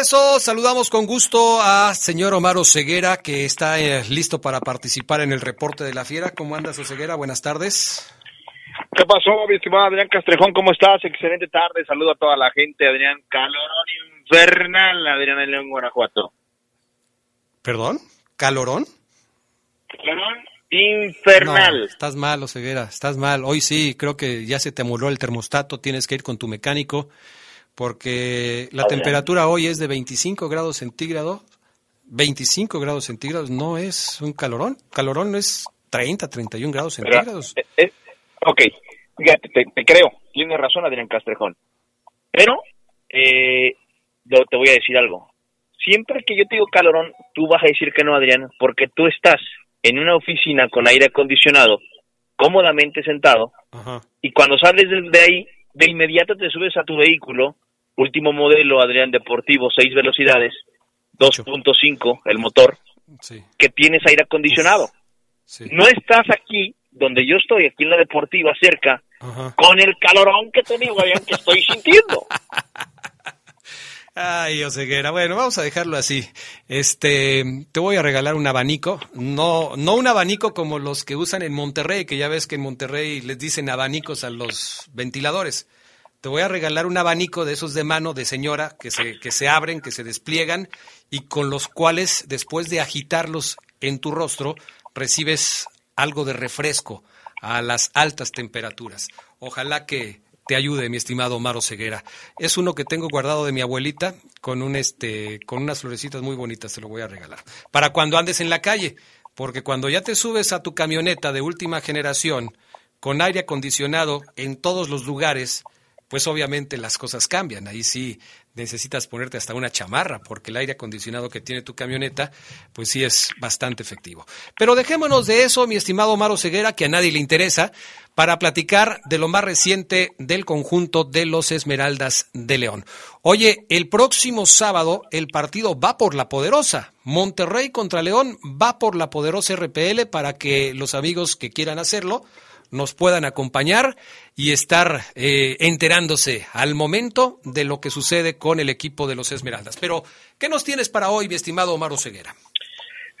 Regreso. Saludamos con gusto a señor Omar Oseguera, que está eh, listo para participar en el reporte de la fiera. ¿Cómo andas, Oseguera? Buenas tardes. ¿Qué pasó, mi estimado Adrián Castrejón? ¿Cómo estás? Excelente tarde. Saludo a toda la gente. Adrián, calorón infernal, Adrián en León, Guanajuato. ¿Perdón? ¿Calorón? Calorón infernal. No, estás mal, Oseguera, estás mal. Hoy sí, creo que ya se te amoló el termostato. Tienes que ir con tu mecánico porque la temperatura hoy es de 25 grados centígrados. 25 grados centígrados no es un calorón. Calorón es 30, 31 grados Pero, centígrados. eh, eh, ok, fíjate, te, te creo. Tienes razón, Adrián Castrejón. Pero, eh, te voy a decir algo. Siempre que yo te digo calorón, tú vas a decir que no, Adrián, porque tú estás en una oficina con aire acondicionado, cómodamente sentado, Ajá. y cuando sales de ahí, de inmediato te subes a tu vehículo, último modelo, Adrián Deportivo, 6 velocidades, 2.5 el motor, Sí, que tienes aire acondicionado. sí. No estás aquí donde yo estoy, aquí en la deportiva, cerca, Ajá. con el calorón que te digo, Adrián, que estoy sintiendo. [laughs] Ay, Oseguera. Bueno, vamos a dejarlo así. Este, te voy a regalar un abanico. No, no un abanico como los que usan en Monterrey, que ya ves que en Monterrey les dicen abanicos a los ventiladores. Te voy a regalar un abanico de esos de mano de señora que se, que se abren, que se despliegan y con los cuales, después de agitarlos en tu rostro, recibes algo de refresco a las altas temperaturas. Ojalá que te ayude, mi estimado Omar Ceguera. Es uno que tengo guardado de mi abuelita con un este con unas florecitas muy bonitas, te lo voy a regalar. Para cuando andes en la calle, porque cuando ya te subes a tu camioneta de última generación con aire acondicionado en todos los lugares, pues obviamente las cosas cambian. Ahí sí necesitas ponerte hasta una chamarra, porque el aire acondicionado que tiene tu camioneta, pues sí es bastante efectivo. Pero dejémonos de eso, mi estimado Maro Ceguera, que a nadie le interesa, para platicar de lo más reciente del conjunto de los Esmeraldas de León. Oye, el próximo sábado el partido va por la poderosa. Monterrey contra León va por la poderosa RPL para que los amigos que quieran hacerlo nos puedan acompañar y estar eh, enterándose al momento de lo que sucede con el equipo de los Esmeraldas. Pero, ¿qué nos tienes para hoy, mi estimado Omar Ceguera?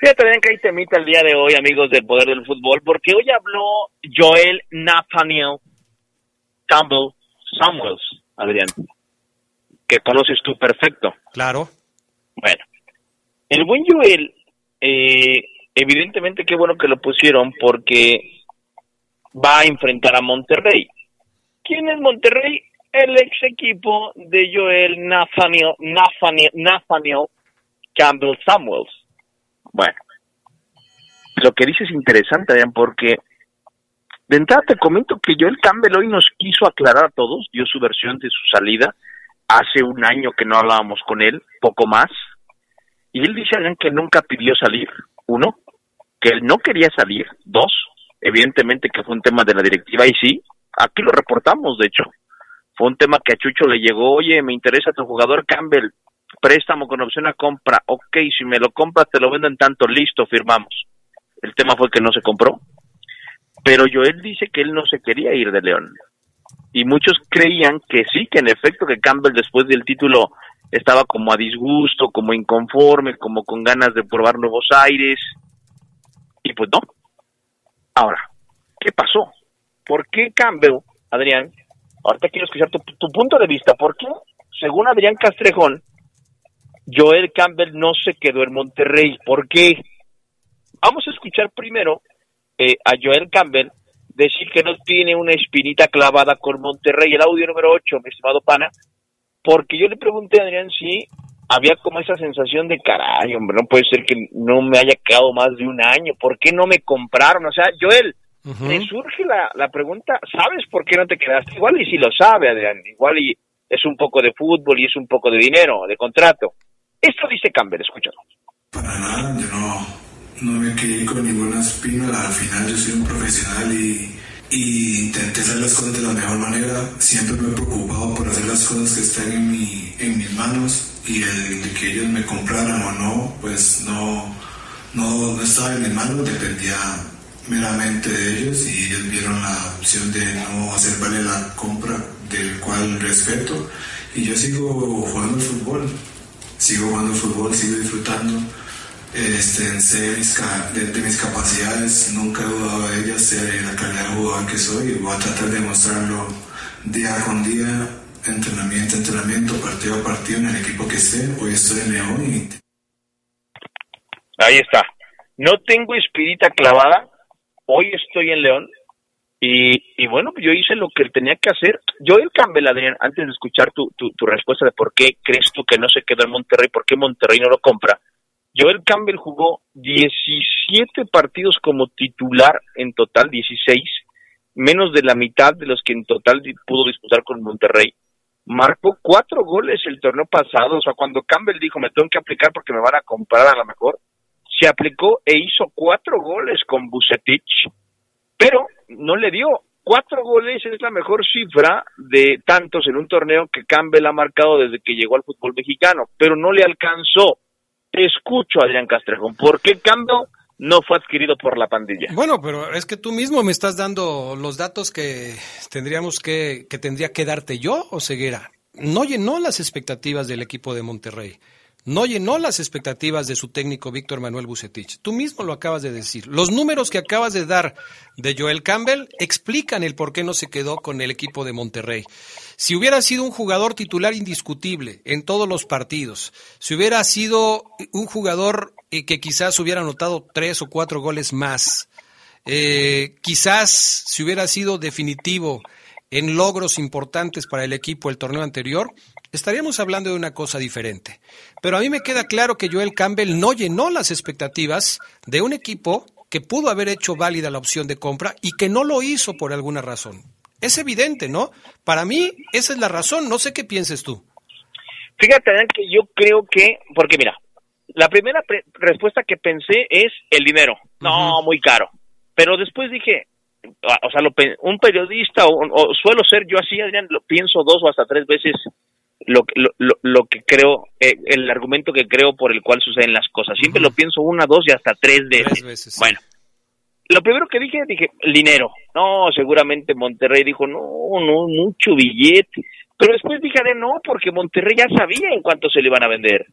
Fíjate bien que hay temita el día de hoy, amigos del Poder del Fútbol, porque hoy habló Joel Nathaniel Campbell Samuels, Adrián, que conoces tú perfecto. Claro. Bueno, el buen Joel, eh, evidentemente qué bueno que lo pusieron porque va a enfrentar a Monterrey. ¿Quién es Monterrey? El ex equipo de Joel Nathaniel, Nathaniel, Nathaniel Campbell Samuels. Bueno, lo que dice es interesante, Adrián, porque de entrada te comento que Joel Campbell hoy nos quiso aclarar a todos, dio su versión de su salida. Hace un año que no hablábamos con él, poco más. Y él dice, Adrián, que nunca pidió salir. Uno, que él no quería salir. Dos, evidentemente que fue un tema de la directiva y sí, aquí lo reportamos, de hecho. Fue un tema que a Chucho le llegó, oye, me interesa tu jugador Campbell, préstamo con opción a compra, ok, si me lo compras te lo vendo en tanto, listo, firmamos. El tema fue que no se compró. Pero Joel dice que él no se quería ir de León. Y muchos creían que sí, que en efecto que Campbell después del título estaba como a disgusto, como inconforme, como con ganas de probar nuevos aires. Y pues no, Ahora, ¿qué pasó? ¿Por qué Campbell, Adrián? Ahorita quiero escuchar tu, punto de vista. ¿Por qué, según Adrián Castrejón, Joel Campbell no se quedó en Monterrey? ¿Por qué? Vamos a escuchar primero eh, a Joel Campbell decir que no tiene una espinita clavada con Monterrey, el audio número 8, mi estimado pana, porque yo le pregunté a Adrián si había como esa sensación de caray, hombre, no puede ser que no me haya quedado más de un año, ¿por qué no me compraron? O sea, Joel, me surge la, la pregunta, ¿sabes por qué no te quedaste? Igual y si lo sabe, Adrián, igual y es un poco de fútbol y es un poco de dinero, de contrato. Esto dice Campbell, escúchalo. Para nada, yo no, no me quedé con ninguna espina, al final yo soy un profesional y y intenté hacer las cosas de la mejor manera. Siempre me he preocupado por hacer las cosas que estén en, mi, en mis manos y el de que ellos me compraran o no, pues no, no, no estaba en mis manos, dependía meramente de ellos y ellos vieron la opción de no hacer valer la compra, del cual respeto. Y yo sigo jugando fútbol, sigo jugando fútbol, sigo disfrutando este, sé de, mis capacidades, nunca he dudado de ellas, sé la calidad de jugador que soy y voy a tratar de mostrarlo día con día, entrenamiento entrenamiento, partido a partido en el equipo que esté. Hoy estoy en León y... Ahí está. No tengo espirita clavada, hoy estoy en León y, y bueno, yo hice lo que tenía que hacer. Yo el Campbell, Adrián, antes de escuchar tu, tu, tu respuesta de por qué crees tú que no se quedó en Monterrey, por qué Monterrey no lo compra, Joel Campbell jugó 17 partidos como titular en total, 16, menos de la mitad de los que en total pudo disputar con Monterrey. Marcó cuatro goles el torneo pasado, o sea, cuando Campbell dijo me tengo que aplicar porque me van a comprar a lo mejor, se aplicó e hizo cuatro goles con Bucetich, pero no le dio. Cuatro goles es la mejor cifra de tantos en un torneo que Campbell ha marcado desde que llegó al fútbol mexicano, pero no le alcanzó te escucho, Adrián Castrejón. ¿Por qué Cambio no fue adquirido por la pandilla? Bueno, pero es que tú mismo me estás dando los datos que tendríamos que, que tendría que darte yo o Ceguera. No llenó las expectativas del equipo de Monterrey no llenó las expectativas de su técnico Víctor Manuel Bucetich. Tú mismo lo acabas de decir. Los números que acabas de dar de Joel Campbell explican el por qué no se quedó con el equipo de Monterrey. Si hubiera sido un jugador titular indiscutible en todos los partidos, si hubiera sido un jugador eh, que quizás hubiera anotado tres o cuatro goles más, eh, quizás si hubiera sido definitivo en logros importantes para el equipo el torneo anterior, estaríamos hablando de una cosa diferente. Pero a mí me queda claro que Joel Campbell no llenó las expectativas de un equipo que pudo haber hecho válida la opción de compra y que no lo hizo por alguna razón. Es evidente, ¿no? Para mí, esa es la razón. No sé qué pienses tú. Fíjate, Adrián, que yo creo que, porque mira, la primera pre- respuesta que pensé es el dinero. No, muy caro. Pero después dije, ah, o sea, lo un periodista, o, o suelo ser yo así, Adrián, lo pienso dos o hasta tres veces lo, que- lo, lo, que creo, eh, el argumento que creo por el cual suceden las cosas. Siempre lo pienso una, dos y hasta tres veces. Bueno, lo primero que dije, dije, el dinero. No, seguramente Monterrey dijo, no, no, mucho billete. Pero después dije, "Adrián, no, porque Monterrey ya sabía en cuánto se le iban a vender.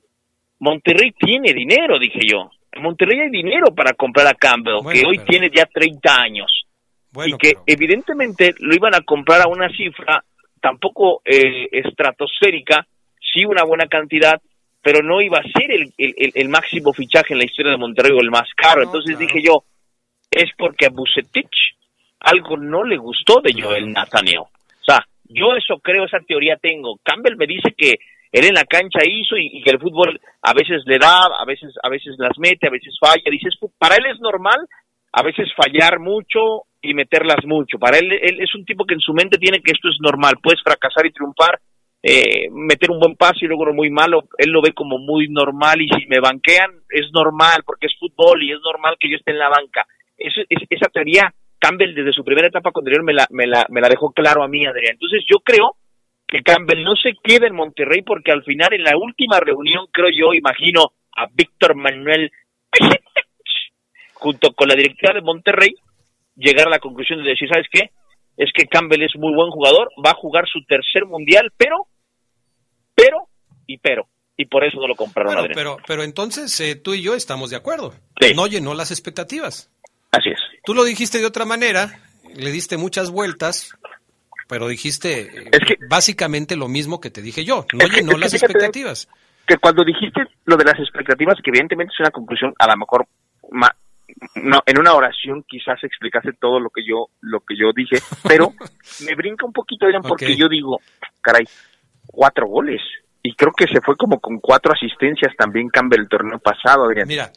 Monterrey tiene dinero, dije yo. En Monterrey hay dinero para comprar a Campbell, que hoy tiene ya 30 años. y que evidentemente lo iban a comprar a una cifra tampoco eh, estratosférica, sí una buena cantidad, pero no iba a ser el, el- máximo fichaje en la historia de Monterrey o el más caro. Entonces dije yo, es porque a Bucetich algo no le gustó de Joel Nathaniel. O sea, yo eso creo, esa teoría tengo. Campbell me dice que él en la cancha hizo y, y que el fútbol a veces le da, a veces, a veces las mete, a veces falla. Dices, para él es normal a veces fallar mucho y meterlas mucho. Para él, él es un tipo que en su mente tiene que esto es normal, puedes fracasar y triunfar, eh, meter un buen pase y luego uno muy malo, él lo ve como muy normal y si me banquean es normal porque es fútbol y es normal que yo esté en la banca. Esa teoría Campbell desde su primera etapa con me la, me, la, me la dejó claro a mí, Adrián. Entonces yo creo que Campbell no se queda en Monterrey porque al final en la última reunión, creo yo, imagino a Víctor Manuel junto con la directiva de Monterrey llegar a la conclusión de decir, ¿sabes qué? Es que Campbell es muy buen jugador, va a jugar su tercer mundial, pero, pero, y pero. Y por eso no lo compraron, Bueno, pero, pero entonces eh, tú y yo estamos de acuerdo. No llenó las expectativas. Así es. Tú lo dijiste de otra manera, le diste muchas vueltas, pero dijiste eh, básicamente lo mismo que te dije yo. No llenó que las expectativas. que cuando dijiste lo de las expectativas, que evidentemente es una conclusión, a lo mejor no, en una oración quizás explicaste todo lo que yo lo que yo dije, pero [laughs] me brinca un poquito, Adrián, porque yo digo, caray, cuatro goles. Y creo que se fue como con cuatro asistencias también Campbell el torneo pasado, Adrián. Mira,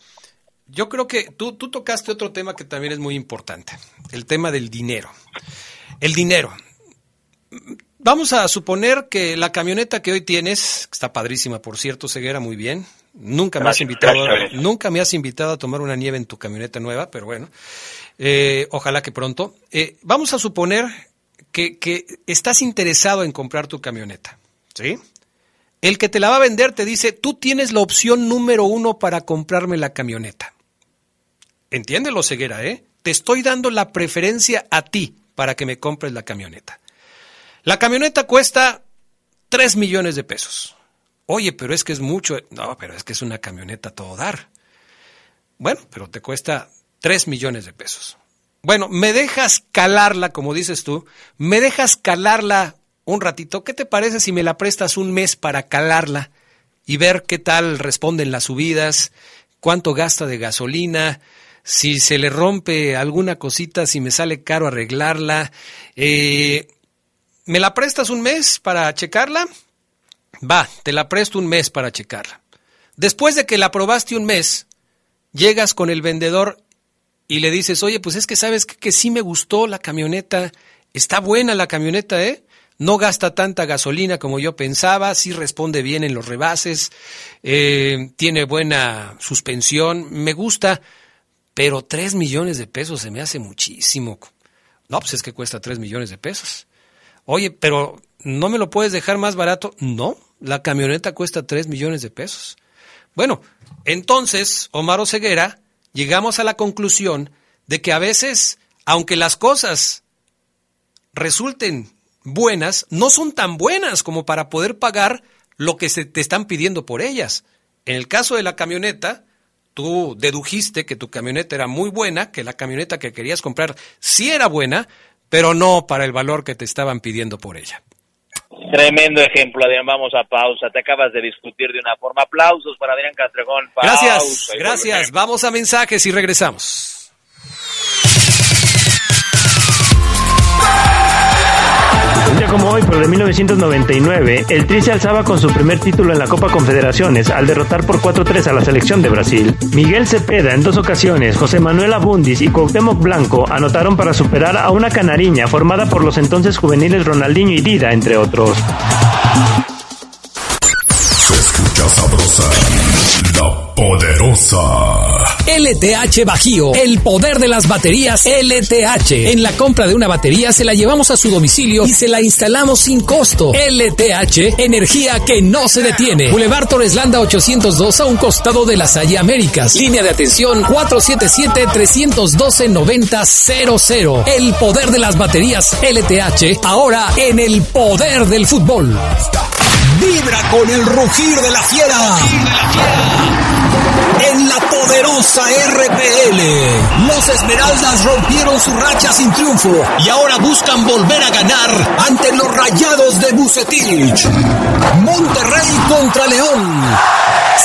yo creo que tú, tú tocaste otro tema que también es muy importante, el tema del dinero. El dinero. Vamos a suponer que la camioneta que hoy tienes, que está padrísima, por cierto, Ceguera, muy bien. Nunca me has invitado, nunca me has invitado a tomar una nieve en tu camioneta nueva, pero bueno, eh, ojalá que pronto. Eh, vamos a suponer que, que estás interesado en comprar tu camioneta, ¿sí? El que te la va a vender te dice, tú tienes la opción número uno para comprarme la camioneta. Entiéndelo, Ceguera, ¿eh? Te estoy dando la preferencia a ti para que me compres la camioneta. La camioneta cuesta 3 millones de pesos. Oye, pero es que es mucho. No, pero es que es una camioneta a todo dar. Bueno, pero te cuesta 3 millones de pesos. Bueno, me dejas calarla, como dices tú, me dejas calarla un ratito. ¿Qué te parece si me la prestas un mes para calarla y ver qué tal responden las subidas, cuánto gasta de gasolina, si se le rompe alguna cosita, si me sale caro arreglarla? Eh, ¿Me la prestas un mes para checarla? Va, te la presto un mes para checarla. Después de que la probaste un mes, llegas con el vendedor y le dices, oye, pues es que sabes que, sí me gustó la camioneta, está buena la camioneta, ¿eh? No gasta tanta gasolina como yo pensaba, sí responde bien en los rebases, eh, tiene buena suspensión, me gusta, pero tres millones de pesos se me hace muchísimo. No, pues es que cuesta tres millones de pesos. Oye, pero ¿no me lo puedes dejar más barato? No, la camioneta cuesta 3 millones de pesos. Bueno, entonces, Omar Ceguera, llegamos a la conclusión de que a veces, aunque las cosas resulten buenas, no son tan buenas como para poder pagar lo que se te están pidiendo por ellas. En el caso de la camioneta, tú dedujiste que tu camioneta era muy buena, que la camioneta que querías comprar sí era buena, pero no para el valor que te estaban pidiendo por ella. Tremendo ejemplo, Adrián. Vamos a pausa. Te acabas de discutir de una forma. Aplausos para Adrián Castrejón. Pausa Gracias, gracias. Vamos a mensajes y regresamos. Como hoy, pero de 1999, el Tri se alzaba con su primer título en la Copa Confederaciones al derrotar por 4-3 a la selección de Brasil. Miguel Cepeda en dos ocasiones, José Manuel Abundis y Cuauhtémoc Blanco anotaron para superar a una canariña formada por los entonces juveniles Ronaldinho y Dida, entre otros. Se escucha sabrosa, la poderosa. LTH Bajío, el poder de las baterías LTH. En la compra de una batería se la llevamos a su domicilio y se la instalamos sin costo. LTH, energía que no se detiene. Boulevard Torreslanda 802 a un costado de la Salle Américas. Línea de atención 477-312-9000. El poder de las baterías LTH, ahora en el poder del fútbol. Vibra con el rugir de la fiera. La poderosa RPL, los Esmeraldas rompieron su racha sin triunfo y ahora buscan volver a ganar ante los Rayados de Bucetich. Monterrey contra León.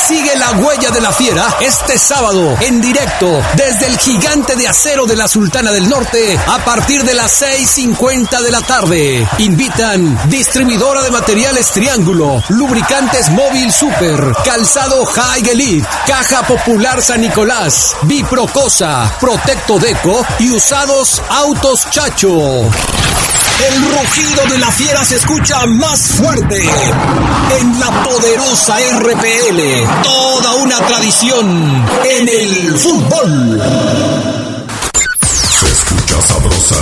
Sigue la huella de la fiera este sábado en directo desde el gigante de acero de la Sultana del Norte a partir de las 6.50 de la tarde. Invitan distribuidora de materiales Triángulo, lubricantes móvil Super, calzado High Elite, caja popular San Nicolás, Biprocosa, Protecto Deco y usados Autos Chacho. El rugido de la fiera se escucha más fuerte en la poderosa RPL. Toda una tradición en el fútbol. Se escucha sabrosa,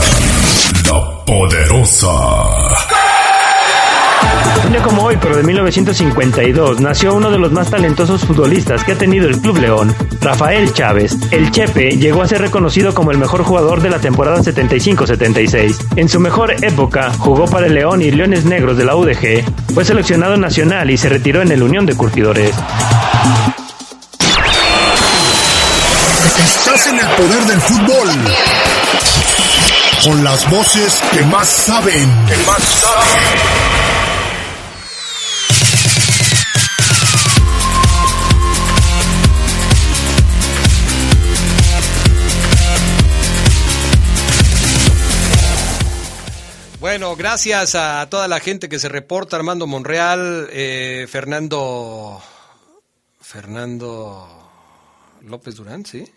la poderosa. Un día como hoy, pero de 1952, nació uno de los más talentosos futbolistas que ha tenido el Club León, Rafael Chávez. El Chepe llegó a ser reconocido como el mejor jugador de la temporada 75-76. En su mejor época, jugó para el León y Leones Negros de la UDG, fue seleccionado nacional y se retiró en el Unión de Curtidores. Estás en el poder del fútbol. Con las voces que más saben. Que más saben. Bueno, gracias a toda la gente que se reporta, Armando Monreal, eh, Fernando, Fernando López Durán, ¿sí?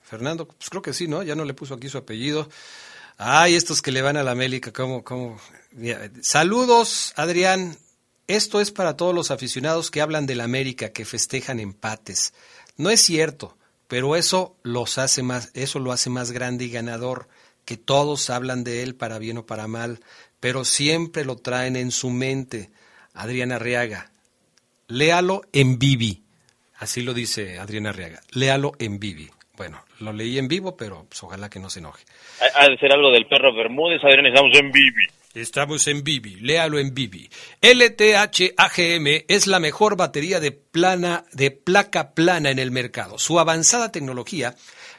Fernando, pues creo que sí, ¿no? Ya no le puso aquí su apellido. Ay, estos que le van a la América, ¿cómo, cómo? Saludos, Adrián. Esto es para todos los aficionados que hablan de la América, que festejan empates. No es cierto, pero eso los hace más, eso lo hace más grande y ganador que todos hablan de él para bien o para mal, pero siempre lo traen en su mente. Adriana Arriaga, léalo en Vivi. Así lo dice Adriana Arriaga, léalo en Vivi. Bueno, lo leí en vivo, pero pues, ojalá que no se enoje. Ha de ser algo del perro Bermúdez, Adrián, estamos en Vivi. Estamos en Vivi, léalo en Vivi. LTH AGM es la mejor batería de plana de placa plana en el mercado. Su avanzada tecnología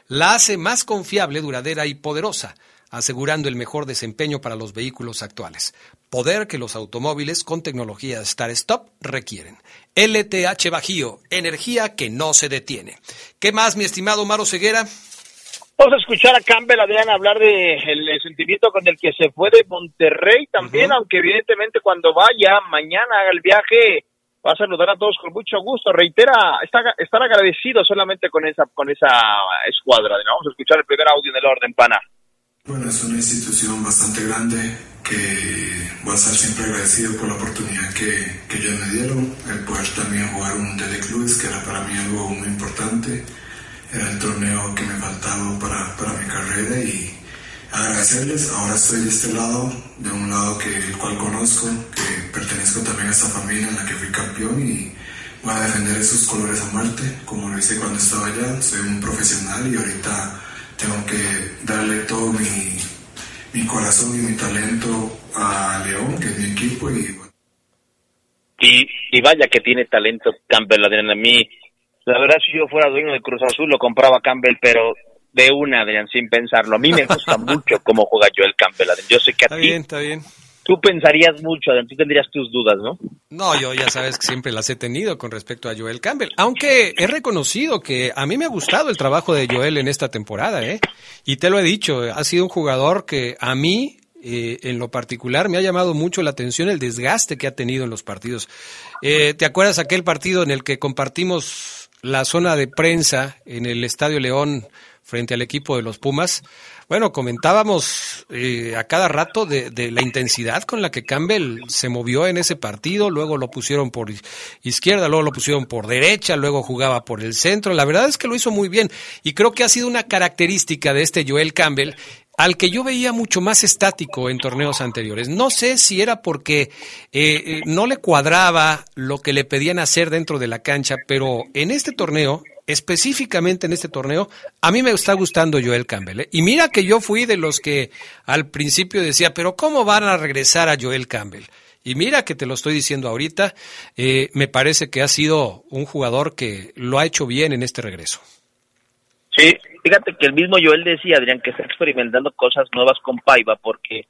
la hace más confiable, duradera y poderosa, asegurando el mejor desempeño para los vehículos actuales. Poder que los automóviles con tecnología Start-Stop requieren. LTH Bajío, energía que no se detiene. ¿Qué más, mi estimado Maro Ceguera? Vamos a escuchar a Campbell, Adrián, hablar de el sentimiento con el que se fue de Monterrey también, aunque evidentemente cuando vaya mañana haga el viaje va a saludar a todos con mucho gusto. Reitera, está, estar agradecido solamente con esa con esa escuadra. Vamos a escuchar el primer audio en el orden, pana. Bueno, es una institución bastante grande que voy a estar siempre agradecido por la oportunidad que, que ellos me dieron, el poder también jugar un Mundial de Clubes, que era para mí algo muy importante. Era el torneo que me faltaba para, para mi carrera y agradecerles. Ahora estoy de este lado, de un lado que el cual conozco, que pertenezco también a esta familia en la que fui campeón y voy a defender esos colores a muerte, como lo hice cuando estaba allá. Soy un profesional y ahorita tengo que darle todo mi, corazón y mi talento a León, que es mi equipo y y, y vaya que tiene talento Campbell, Adrián. A mí, la verdad, si yo fuera dueño de Cruz Azul, lo compraba Campbell, pero de una, Adrián, sin pensarlo. A mí me gusta [laughs] mucho cómo juega Joel Campbell, Adrián. Yo sé que a Está ti bien, está bien. tú pensarías mucho, Adrián, tú tendrías tus dudas, ¿no? No, yo ya sabes que siempre las he tenido con respecto a Joel Campbell, aunque he reconocido que a mí me ha gustado el trabajo de Joel en esta temporada, ¿eh? Y te lo he dicho, ha sido un jugador que a mí eh, en lo particular me ha llamado mucho la atención el desgaste que ha tenido en los partidos. Eh, ¿Te acuerdas aquel partido en el que compartimos la zona de prensa en el Estadio León frente al equipo de los Pumas? Bueno, comentábamos eh, a cada rato de, de, la intensidad con la que Campbell se movió en ese partido, luego lo pusieron por izquierda, luego lo pusieron por derecha, luego jugaba por el centro. La verdad es que lo hizo muy bien y creo que ha sido una característica de este Joel Campbell al que yo veía mucho más estático en torneos anteriores. No sé si era porque eh, no le cuadraba lo que le pedían hacer dentro de la cancha, pero en este torneo, específicamente en este torneo, a mí me está gustando Joel Campbell. ¿eh? Y mira que yo fui de los que al principio decía, pero ¿cómo van a regresar a Joel Campbell? Y mira que te lo estoy diciendo ahorita, eh, me parece que ha sido un jugador que lo ha hecho bien en este regreso. Sí, fíjate que el mismo Joel decía, Adrián, que está experimentando cosas nuevas con Paiva porque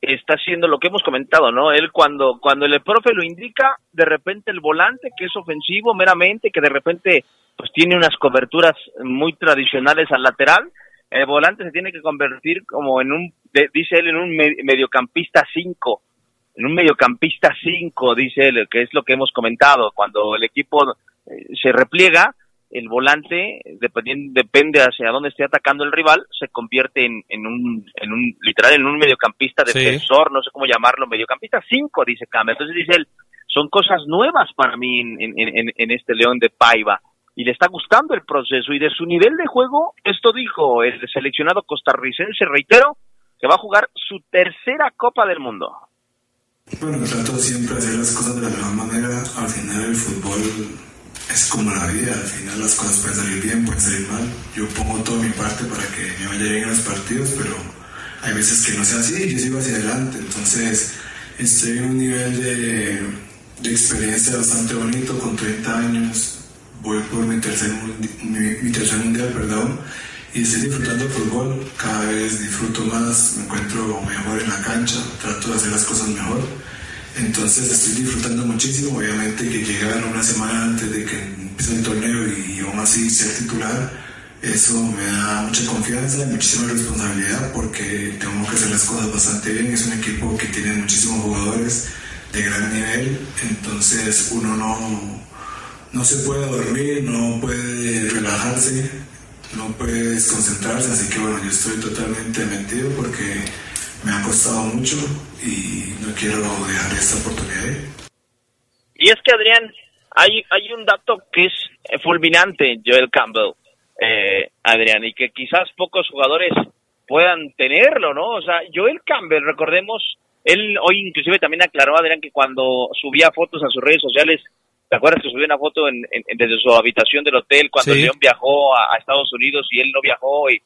está haciendo lo que hemos comentado, ¿no? Él cuando, cuando el profe lo indica, de repente el volante, que es ofensivo meramente, que de repente pues tiene unas coberturas muy tradicionales al lateral, el volante se tiene que convertir como en un, dice él, en un mediocampista 5, en un mediocampista 5, dice él, que es lo que hemos comentado, cuando el equipo eh, se repliega, el volante, dependiendo, depende hacia dónde esté atacando el rival, se convierte en, en, un, en un, literal, en un mediocampista defensor, no sé cómo llamarlo, mediocampista 5, dice Campbell. Entonces dice él, son cosas nuevas para mí en, en, en, este León de Paiva. Y le está gustando el proceso. Y de su nivel de juego, esto dijo el seleccionado costarricense, reitero, que va a jugar su tercera Copa del Mundo. Bueno, trato siempre de hacer las cosas de la mejor manera. Al final el fútbol es como la vida, al final las cosas pueden salir bien, pueden salir mal. Yo pongo toda mi parte para que me vaya bien en los partidos, pero hay veces que no sea así y yo sigo hacia adelante. Entonces, estoy en un nivel de, experiencia bastante bonito, con 30 años. Voy por mi tercer, mi, mi tercer mundial, perdón, y estoy disfrutando el fútbol. Cada vez disfruto más, me encuentro mejor en la cancha, trato de hacer las cosas mejor entonces estoy disfrutando muchísimo, obviamente que llegar una semana antes de que empiece el torneo y aún así ser titular, eso me da mucha confianza y muchísima responsabilidad porque tengo que hacer las cosas bastante bien. Es un equipo que tiene muchísimos jugadores de gran nivel, entonces uno no, no se puede dormir, no puede relajarse, no puede desconcentrarse, así que bueno, yo estoy totalmente metido porque me ha costado mucho y no quiero dejar esta oportunidad. Y es que Adrián, hay, hay un dato que es fulminante, Joel Campbell, eh, Adrián, y que quizás pocos jugadores puedan tenerlo, ¿no? O sea, Joel Campbell, recordemos, él hoy inclusive también aclaró, Adrián, que cuando subía fotos a sus redes sociales, ¿te acuerdas que subió una foto en, desde su habitación del hotel cuando León viajó a, a, Estados Unidos y él no viajó y,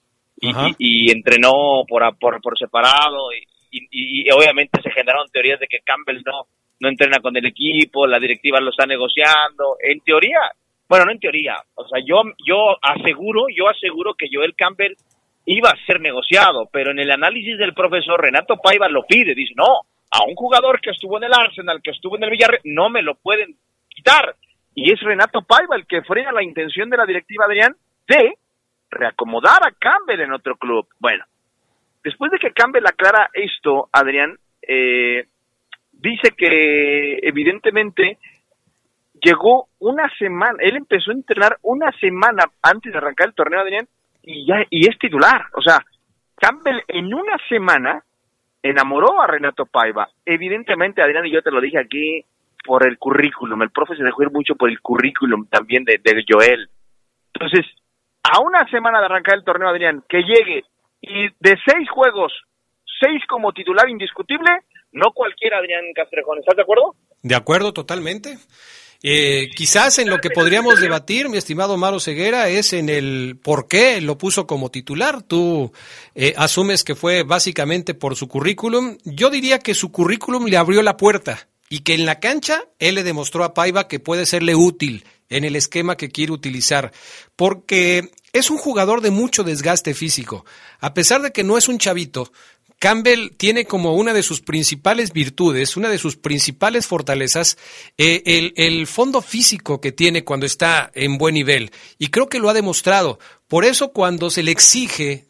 y, entrenó por, por, por separado y, y, obviamente se generaron teorías de que Campbell no, no entrena con el equipo, la directiva lo está negociando. En teoría, bueno, no en teoría, o sea, yo, yo aseguro, yo aseguro que Joel Campbell iba a ser negociado, pero en el análisis del profesor Renato Paiva lo pide, dice, no, a un jugador que estuvo en el Arsenal, que estuvo en el Villarreal, no me lo pueden quitar. Y es Renato Paiva el que frena la intención de la directiva Adrián de reacomodar a Campbell en otro club. Bueno, después de que Campbell aclara esto, Adrián, eh, dice que evidentemente llegó una semana, él empezó a entrenar una semana antes de arrancar el torneo, Adrián, y ya y es titular. O sea, Campbell en una semana enamoró a Renato Paiva. Evidentemente, Adrián, y yo te lo dije aquí, por el currículum. El profe se dejó ir mucho por el currículum también de, de Joel. Entonces, a una semana de arrancar el torneo, Adrián, que llegue y de seis juegos, seis como titular indiscutible, no cualquiera, Adrián Castrejón. ¿Estás de acuerdo? De acuerdo, totalmente. Eh, quizás en lo que podríamos debatir, mi estimado Maro Ceguera, es en el por qué lo puso como titular. Tú eh, asumes que fue básicamente por su currículum. Yo diría que su currículum le abrió la puerta y que en la cancha él le demostró a Paiva que puede serle útil en el esquema que quiere utilizar, porque es un jugador de mucho desgaste físico. A pesar de que no es un chavito, Campbell tiene como una de sus principales virtudes, una de sus principales fortalezas, eh, el, el, fondo físico que tiene cuando está en buen nivel. Y creo que lo ha demostrado. Por eso cuando se le exige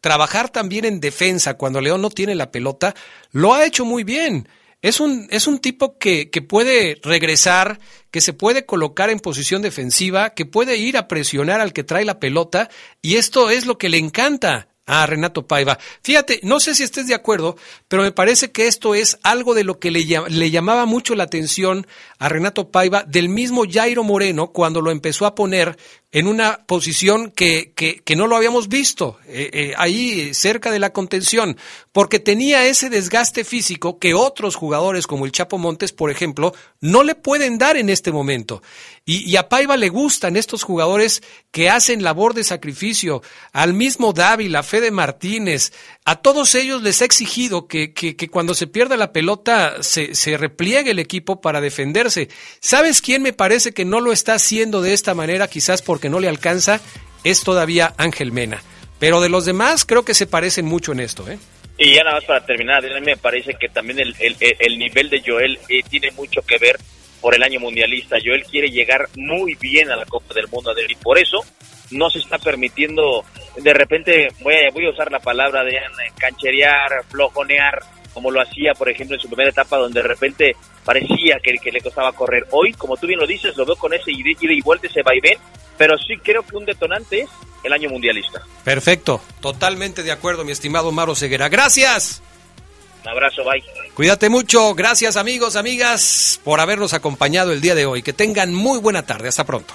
trabajar también en defensa cuando León no tiene la pelota, lo ha hecho muy bien. Es un, es un tipo que, que puede regresar, que se puede colocar en posición defensiva, que puede ir a presionar al que trae la pelota, y esto es lo que le encanta a Renato Paiva. Fíjate, no sé si estés de acuerdo, pero me parece que esto es algo de lo que le, le, llamaba mucho la atención a Renato Paiva del mismo Jairo Moreno cuando lo empezó a poner en una posición que, que, no lo habíamos visto, eh, eh, ahí cerca de la contención, porque tenía ese desgaste físico que otros jugadores como el Chapo Montes, por ejemplo, no le pueden dar en este momento. Y, y a Paiva le gustan estos jugadores que hacen labor de sacrificio, al mismo Dávila, Fede Martínez, a todos ellos les ha exigido que, que, que cuando se pierda la pelota se, se repliegue el equipo para defenderse. ¿Sabes quién me parece que no lo está haciendo de esta manera? Quizás porque no le alcanza, es todavía Ángel Mena. Pero de los demás creo que se parecen mucho en esto. ¿eh? Y ya nada más para terminar, a mí me parece que también el, el, el nivel de Joel eh, tiene mucho que ver por el año mundialista. Joel quiere llegar muy bien a la Copa del Mundo y por eso no se está permitiendo, de repente, voy a, voy a usar la palabra de cancherear, flojonear, como lo hacía, por ejemplo, en su primera etapa, donde de repente parecía que, que le costaba correr. Hoy, como tú bien lo dices, lo veo con ese ida y vuelta, ese vaivén, pero sí creo que un detonante es el año mundialista. Perfecto, totalmente de acuerdo, mi estimado Maro Ceguera. Gracias. Un abrazo, bye. Cuídate mucho, gracias amigos, amigas, por habernos acompañado el día de hoy. Que tengan muy buena tarde, hasta pronto.